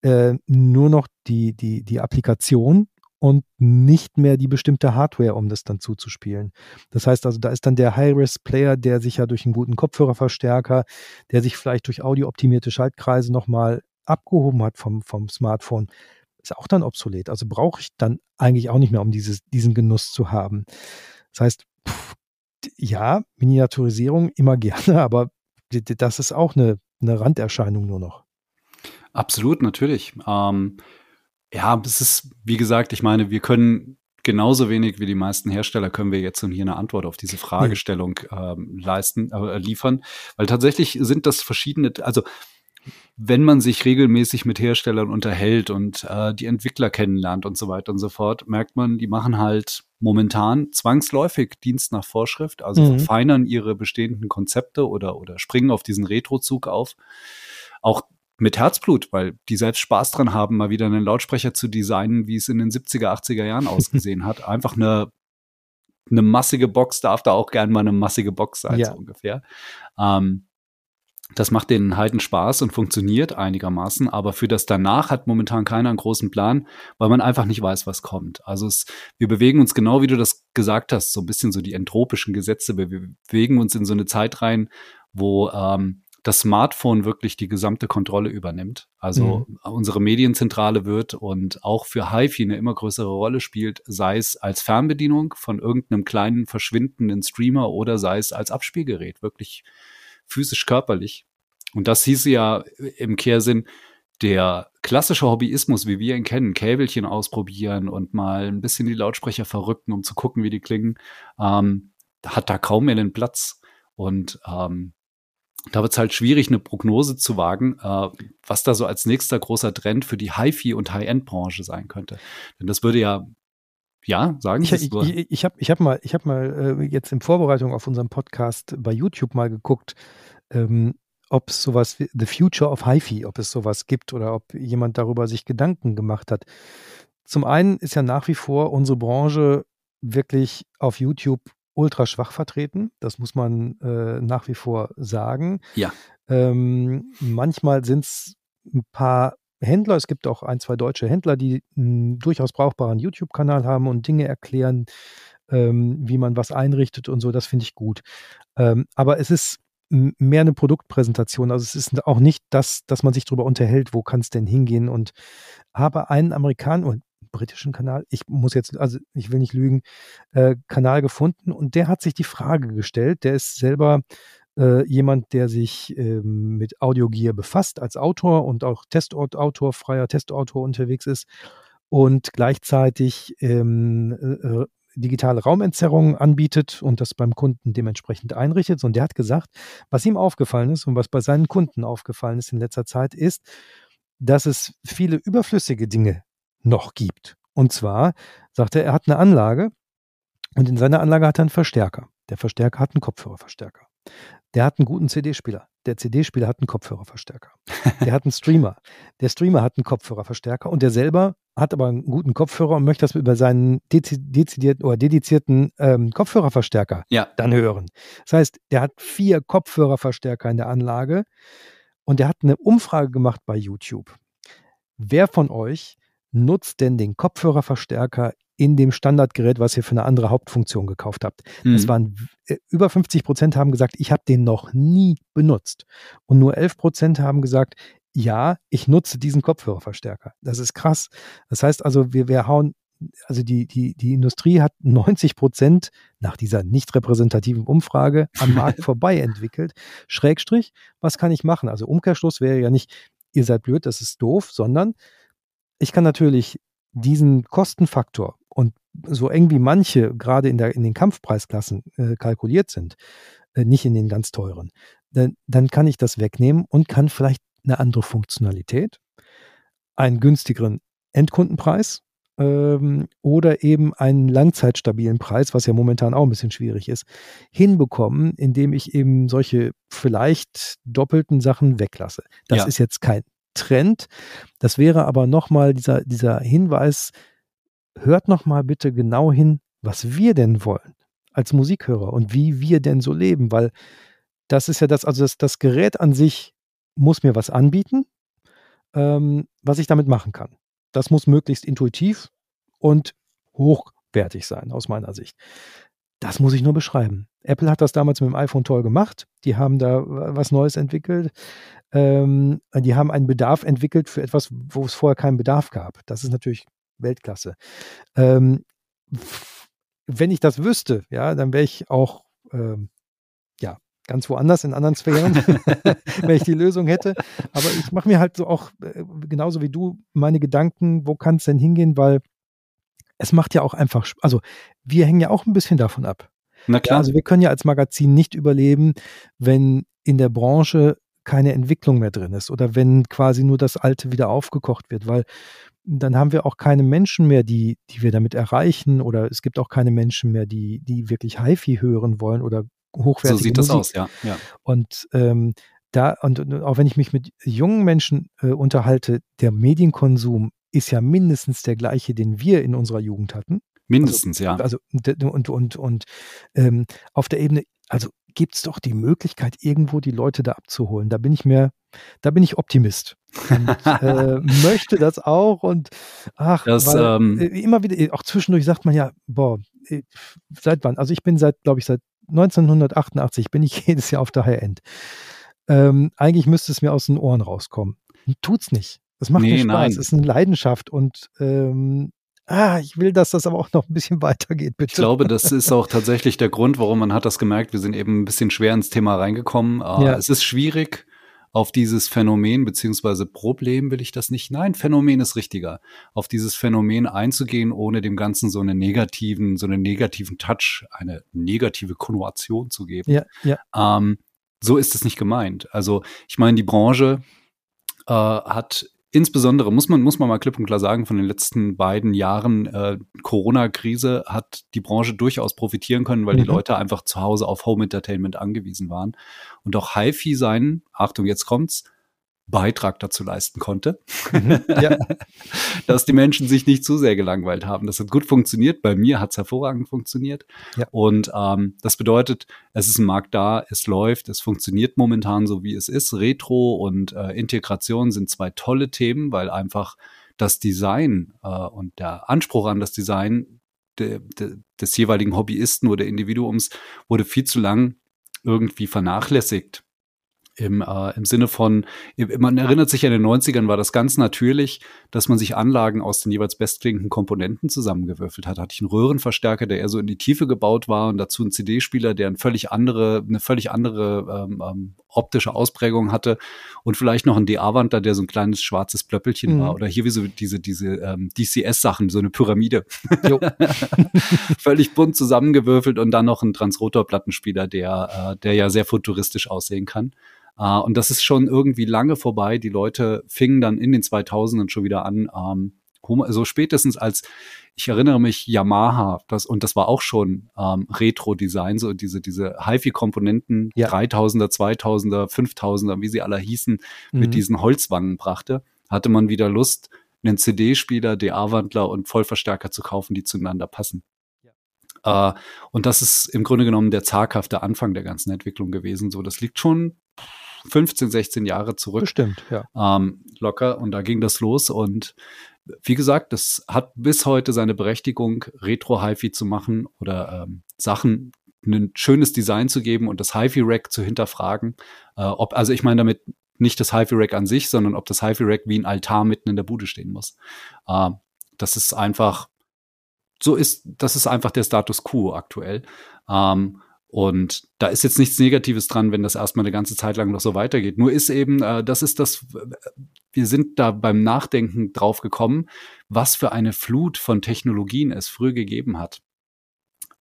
äh, nur noch die, die, die Applikation und nicht mehr die bestimmte Hardware, um das dann zuzuspielen. Das heißt also, da ist dann der High-Res-Player, der sich ja durch einen guten Kopfhörerverstärker, der sich vielleicht durch audiooptimierte Schaltkreise nochmal abgehoben hat vom, vom Smartphone, ist auch dann obsolet. Also brauche ich dann eigentlich auch nicht mehr, um dieses, diesen Genuss zu haben. Das heißt, pff, ja, Miniaturisierung immer gerne, aber das ist auch eine, eine Randerscheinung nur noch. Absolut, natürlich. Ähm, ja, es ist, wie gesagt, ich meine, wir können genauso wenig wie die meisten Hersteller können wir jetzt und hier eine Antwort auf diese Fragestellung ähm, leisten, äh, liefern, weil tatsächlich sind das verschiedene, also wenn man sich regelmäßig mit Herstellern unterhält und äh, die Entwickler kennenlernt und so weiter und so fort, merkt man, die machen halt momentan zwangsläufig Dienst nach Vorschrift, also mhm. verfeinern ihre bestehenden Konzepte oder, oder springen auf diesen Retrozug auf. Auch mit Herzblut, weil die selbst Spaß dran haben, mal wieder einen Lautsprecher zu designen, wie es in den 70er, 80er Jahren ausgesehen hat. Einfach eine, eine massige Box darf da auch gern mal eine massige Box sein, ja. so ungefähr. Ähm, das macht den Heiden Spaß und funktioniert einigermaßen, aber für das danach hat momentan keiner einen großen Plan, weil man einfach nicht weiß, was kommt. Also es, wir bewegen uns genau, wie du das gesagt hast, so ein bisschen so die entropischen Gesetze. Wir bewegen uns in so eine Zeit rein, wo ähm, das Smartphone wirklich die gesamte Kontrolle übernimmt. Also mhm. unsere Medienzentrale wird und auch für HiFi eine immer größere Rolle spielt, sei es als Fernbedienung von irgendeinem kleinen verschwindenden Streamer oder sei es als Abspielgerät, wirklich physisch körperlich. Und das hieße ja im Kehrsinn, der klassische Hobbyismus, wie wir ihn kennen, Käbelchen ausprobieren und mal ein bisschen die Lautsprecher verrücken, um zu gucken, wie die klingen, ähm, hat da kaum mehr den Platz. Und ähm, da wird es halt schwierig, eine Prognose zu wagen, äh, was da so als nächster großer Trend für die HiFi- und High-End-Branche sein könnte. Denn das würde ja, ja, sagen Ich, ich, ich, ich habe ich hab mal, ich hab mal äh, jetzt in Vorbereitung auf unseren Podcast bei YouTube mal geguckt, ähm, ob es sowas wie The Future of HiFi, ob es sowas gibt oder ob jemand darüber sich Gedanken gemacht hat. Zum einen ist ja nach wie vor unsere Branche wirklich auf YouTube ultra schwach vertreten. Das muss man äh, nach wie vor sagen. Ja. Ähm, manchmal sind es ein paar Händler, es gibt auch ein, zwei deutsche Händler, die einen durchaus brauchbaren YouTube-Kanal haben und Dinge erklären, ähm, wie man was einrichtet und so. Das finde ich gut. Ähm, aber es ist mehr eine Produktpräsentation. Also es ist auch nicht das, dass man sich darüber unterhält, wo kann es denn hingehen und habe einen Amerikaner und britischen Kanal, ich muss jetzt, also ich will nicht lügen, äh, Kanal gefunden und der hat sich die Frage gestellt, der ist selber äh, jemand, der sich ähm, mit Audiogear befasst als Autor und auch Testautor, freier Testautor unterwegs ist und gleichzeitig ähm, äh, digitale Raumentzerrungen anbietet und das beim Kunden dementsprechend einrichtet. Und der hat gesagt, was ihm aufgefallen ist und was bei seinen Kunden aufgefallen ist in letzter Zeit ist, dass es viele überflüssige Dinge noch gibt. Und zwar sagt er, er hat eine Anlage und in seiner Anlage hat er einen Verstärker. Der Verstärker hat einen Kopfhörerverstärker. Der hat einen guten CD-Spieler. Der CD-Spieler hat einen Kopfhörerverstärker. Der hat einen Streamer. Der Streamer hat einen Kopfhörerverstärker und der selber hat aber einen guten Kopfhörer und möchte das über seinen dezidierten oder dedizierten ähm, Kopfhörerverstärker ja. dann hören. Das heißt, der hat vier Kopfhörerverstärker in der Anlage und der hat eine Umfrage gemacht bei YouTube. Wer von euch nutzt denn den Kopfhörerverstärker in dem Standardgerät, was ihr für eine andere Hauptfunktion gekauft habt. Mhm. Das waren äh, über 50 Prozent haben gesagt, ich habe den noch nie benutzt. Und nur 11 Prozent haben gesagt, ja, ich nutze diesen Kopfhörerverstärker. Das ist krass. Das heißt also, wir, wir hauen, also die, die, die Industrie hat 90 Prozent nach dieser nicht repräsentativen Umfrage am Markt vorbei entwickelt. Schrägstrich, was kann ich machen? Also Umkehrschluss wäre ja nicht, ihr seid blöd, das ist doof, sondern ich kann natürlich diesen Kostenfaktor und so eng wie manche gerade in, der, in den Kampfpreisklassen äh, kalkuliert sind, äh, nicht in den ganz teuren, dann, dann kann ich das wegnehmen und kann vielleicht eine andere Funktionalität, einen günstigeren Endkundenpreis ähm, oder eben einen langzeitstabilen Preis, was ja momentan auch ein bisschen schwierig ist, hinbekommen, indem ich eben solche vielleicht doppelten Sachen weglasse. Das ja. ist jetzt kein Trend. Das wäre aber nochmal dieser, dieser Hinweis, hört nochmal bitte genau hin, was wir denn wollen als Musikhörer und wie wir denn so leben, weil das ist ja das, also das, das Gerät an sich muss mir was anbieten, ähm, was ich damit machen kann. Das muss möglichst intuitiv und hochwertig sein, aus meiner Sicht. Das muss ich nur beschreiben. Apple hat das damals mit dem iPhone toll gemacht. Die haben da was Neues entwickelt. Ähm, die haben einen Bedarf entwickelt für etwas, wo es vorher keinen Bedarf gab. Das ist natürlich Weltklasse. Ähm, wenn ich das wüsste, ja, dann wäre ich auch ähm, ja ganz woanders in anderen Sphären, wenn ich die Lösung hätte. Aber ich mache mir halt so auch äh, genauso wie du meine Gedanken, wo kann es denn hingehen, weil es macht ja auch einfach, also wir hängen ja auch ein bisschen davon ab. Na klar. Also wir können ja als Magazin nicht überleben, wenn in der Branche keine Entwicklung mehr drin ist oder wenn quasi nur das Alte wieder aufgekocht wird, weil dann haben wir auch keine Menschen mehr, die, die wir damit erreichen oder es gibt auch keine Menschen mehr, die, die wirklich HiFi hören wollen oder hochwertige So sieht Musik. das aus, ja. ja. Und ähm, da, und, und, auch wenn ich mich mit jungen Menschen äh, unterhalte, der Medienkonsum ist ja mindestens der gleiche, den wir in unserer Jugend hatten. Mindestens, also, ja. Also und, und, und ähm, auf der Ebene, also gibt es doch die Möglichkeit, irgendwo die Leute da abzuholen. Da bin ich mir, da bin ich Optimist. Und äh, möchte das auch und ach, das, weil, ähm, äh, immer wieder, auch zwischendurch sagt man ja, boah, äh, seit wann? Also ich bin seit, glaube ich, seit 1988 bin ich jedes Jahr auf der High-End. Ähm, eigentlich müsste es mir aus den Ohren rauskommen. Tut's nicht. Das macht nee, mir Spaß. Es ist eine Leidenschaft und ähm, ah, ich will, dass das aber auch noch ein bisschen weitergeht, bitte. Ich glaube, das ist auch tatsächlich der Grund, warum man hat das gemerkt. Wir sind eben ein bisschen schwer ins Thema reingekommen. Uh, ja. Es ist schwierig, auf dieses Phänomen beziehungsweise Problem will ich das nicht. Nein, Phänomen ist richtiger. Auf dieses Phänomen einzugehen, ohne dem Ganzen so einen negativen, so einen negativen Touch, eine negative Konnotation zu geben. Ja, ja. Ähm, so ist es nicht gemeint. Also ich meine, die Branche äh, hat insbesondere muss man, muss man mal klipp und klar sagen, von den letzten beiden Jahren äh, Corona-Krise hat die Branche durchaus profitieren können, weil mhm. die Leute einfach zu Hause auf Home Entertainment angewiesen waren. Und auch HiFi seinen, Achtung, jetzt kommt's, Beitrag dazu leisten konnte, mhm, ja. dass die Menschen sich nicht zu sehr gelangweilt haben. Das hat gut funktioniert. Bei mir hat es hervorragend funktioniert. Ja. Und ähm, das bedeutet, es ist ein Markt da, es läuft, es funktioniert momentan so, wie es ist. Retro und äh, Integration sind zwei tolle Themen, weil einfach das Design äh, und der Anspruch an das Design de, de, des jeweiligen Hobbyisten oder Individuums wurde viel zu lang irgendwie vernachlässigt im, äh, im Sinne von, man erinnert sich, in den 90ern war das ganz natürlich, dass man sich Anlagen aus den jeweils bestklingenden Komponenten zusammengewürfelt hat. Hatte ich einen Röhrenverstärker, der eher so in die Tiefe gebaut war und dazu einen CD-Spieler, der eine völlig andere, eine völlig andere ähm, ähm, optische Ausprägung hatte und vielleicht noch ein DA-Wandler, der so ein kleines schwarzes Plöppelchen mhm. war oder hier wie so diese, diese ähm, DCS-Sachen, so eine Pyramide. völlig bunt zusammengewürfelt und dann noch ein Transrotor-Plattenspieler, der, äh, der ja sehr futuristisch aussehen kann. Uh, und das ist schon irgendwie lange vorbei. Die Leute fingen dann in den 2000ern schon wieder an, ähm, so spätestens als, ich erinnere mich, Yamaha, das, und das war auch schon ähm, Retro-Design, so diese, diese HiFi-Komponenten, ja. 3000er, 2000er, 5000er, wie sie alle hießen, mhm. mit diesen Holzwangen brachte, hatte man wieder Lust, einen CD-Spieler, DA-Wandler und Vollverstärker zu kaufen, die zueinander passen. Uh, und das ist im Grunde genommen der zaghafte Anfang der ganzen Entwicklung gewesen. So, das liegt schon 15, 16 Jahre zurück. Bestimmt, ja. Ähm, locker. Und da ging das los. Und wie gesagt, das hat bis heute seine Berechtigung, Retro-HiFi zu machen oder ähm, Sachen ein schönes Design zu geben und das HiFi-Rack zu hinterfragen. Äh, ob, also ich meine damit nicht das HiFi-Rack an sich, sondern ob das HiFi-Rack wie ein Altar mitten in der Bude stehen muss. Äh, das ist einfach, so ist, das ist einfach der Status quo aktuell. Ähm, und da ist jetzt nichts Negatives dran, wenn das erstmal eine ganze Zeit lang noch so weitergeht. Nur ist eben, äh, das ist das, wir sind da beim Nachdenken drauf gekommen, was für eine Flut von Technologien es früher gegeben hat.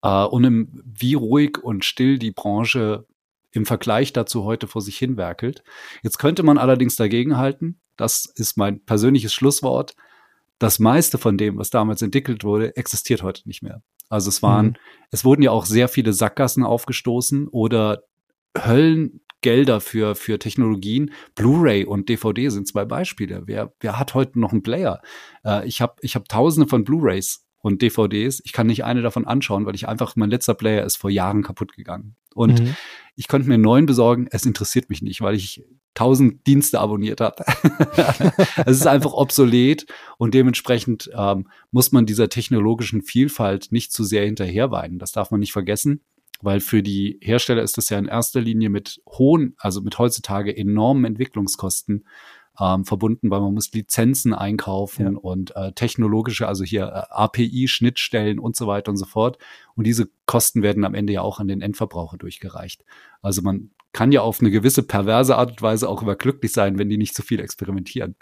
Äh, und im, wie ruhig und still die Branche im Vergleich dazu heute vor sich hinwerkelt. Jetzt könnte man allerdings dagegenhalten, das ist mein persönliches Schlusswort, das meiste von dem, was damals entwickelt wurde, existiert heute nicht mehr. Also es waren, mhm. es wurden ja auch sehr viele Sackgassen aufgestoßen oder Höllengelder für, für Technologien. Blu-ray und DVD sind zwei Beispiele. Wer, wer hat heute noch einen Player? Äh, ich habe ich hab tausende von Blu-rays und DVDs. Ich kann nicht eine davon anschauen, weil ich einfach, mein letzter Player ist vor Jahren kaputt gegangen. Und mhm. ich konnte mir einen neuen besorgen. Es interessiert mich nicht, weil ich tausend Dienste abonniert habe. es ist einfach obsolet und dementsprechend ähm, muss man dieser technologischen Vielfalt nicht zu sehr hinterherweinen. Das darf man nicht vergessen, weil für die Hersteller ist das ja in erster Linie mit hohen, also mit heutzutage enormen Entwicklungskosten ähm, verbunden, weil man muss Lizenzen einkaufen ja. und äh, technologische, also hier äh, API-Schnittstellen und so weiter und so fort. Und diese Kosten werden am Ende ja auch an den Endverbraucher durchgereicht. Also man kann ja auf eine gewisse perverse Art und Weise auch überglücklich sein, wenn die nicht zu viel experimentieren.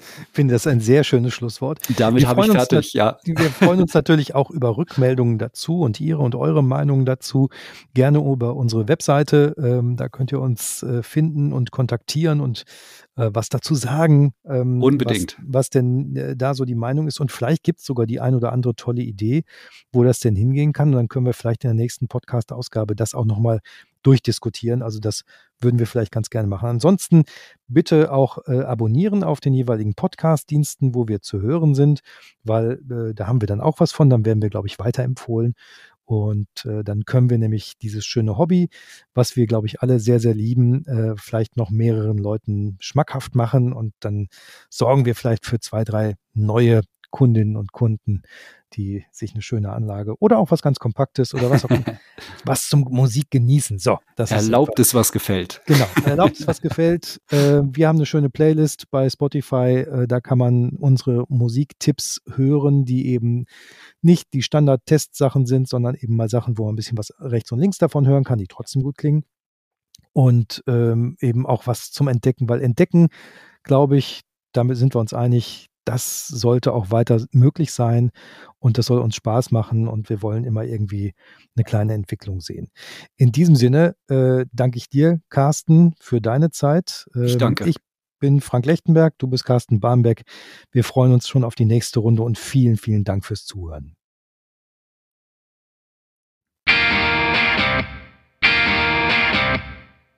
Ich finde das ein sehr schönes Schlusswort. Damit habe ich fertig, ja. Wir freuen uns natürlich auch über Rückmeldungen dazu und Ihre und eure Meinungen dazu. Gerne über unsere Webseite. Ähm, da könnt ihr uns äh, finden und kontaktieren und was dazu sagen. Ähm, Unbedingt. Was, was denn äh, da so die Meinung ist. Und vielleicht gibt es sogar die ein oder andere tolle Idee, wo das denn hingehen kann. Und dann können wir vielleicht in der nächsten Podcast-Ausgabe das auch nochmal durchdiskutieren. Also das würden wir vielleicht ganz gerne machen. Ansonsten bitte auch äh, abonnieren auf den jeweiligen Podcast-Diensten, wo wir zu hören sind, weil äh, da haben wir dann auch was von. Dann werden wir, glaube ich, weiterempfohlen. Und äh, dann können wir nämlich dieses schöne Hobby, was wir, glaube ich, alle sehr, sehr lieben, äh, vielleicht noch mehreren Leuten schmackhaft machen. Und dann sorgen wir vielleicht für zwei, drei neue Kundinnen und Kunden, die sich eine schöne Anlage oder auch was ganz Kompaktes oder was auch was zum Musik genießen. So, das erlaubt ist es, was gefällt. Genau, erlaubt es, was gefällt. Äh, wir haben eine schöne Playlist bei Spotify. Äh, da kann man unsere Musiktipps hören, die eben nicht die Standard-Testsachen sind, sondern eben mal Sachen, wo man ein bisschen was rechts und links davon hören kann, die trotzdem gut klingen. Und ähm, eben auch was zum Entdecken, weil Entdecken, glaube ich, damit sind wir uns einig, das sollte auch weiter möglich sein und das soll uns Spaß machen und wir wollen immer irgendwie eine kleine Entwicklung sehen. In diesem Sinne äh, danke ich dir, Carsten, für deine Zeit. Ähm, ich danke. Ich bin Frank Lechtenberg, du bist Carsten Barmbek. Wir freuen uns schon auf die nächste Runde und vielen, vielen Dank fürs Zuhören.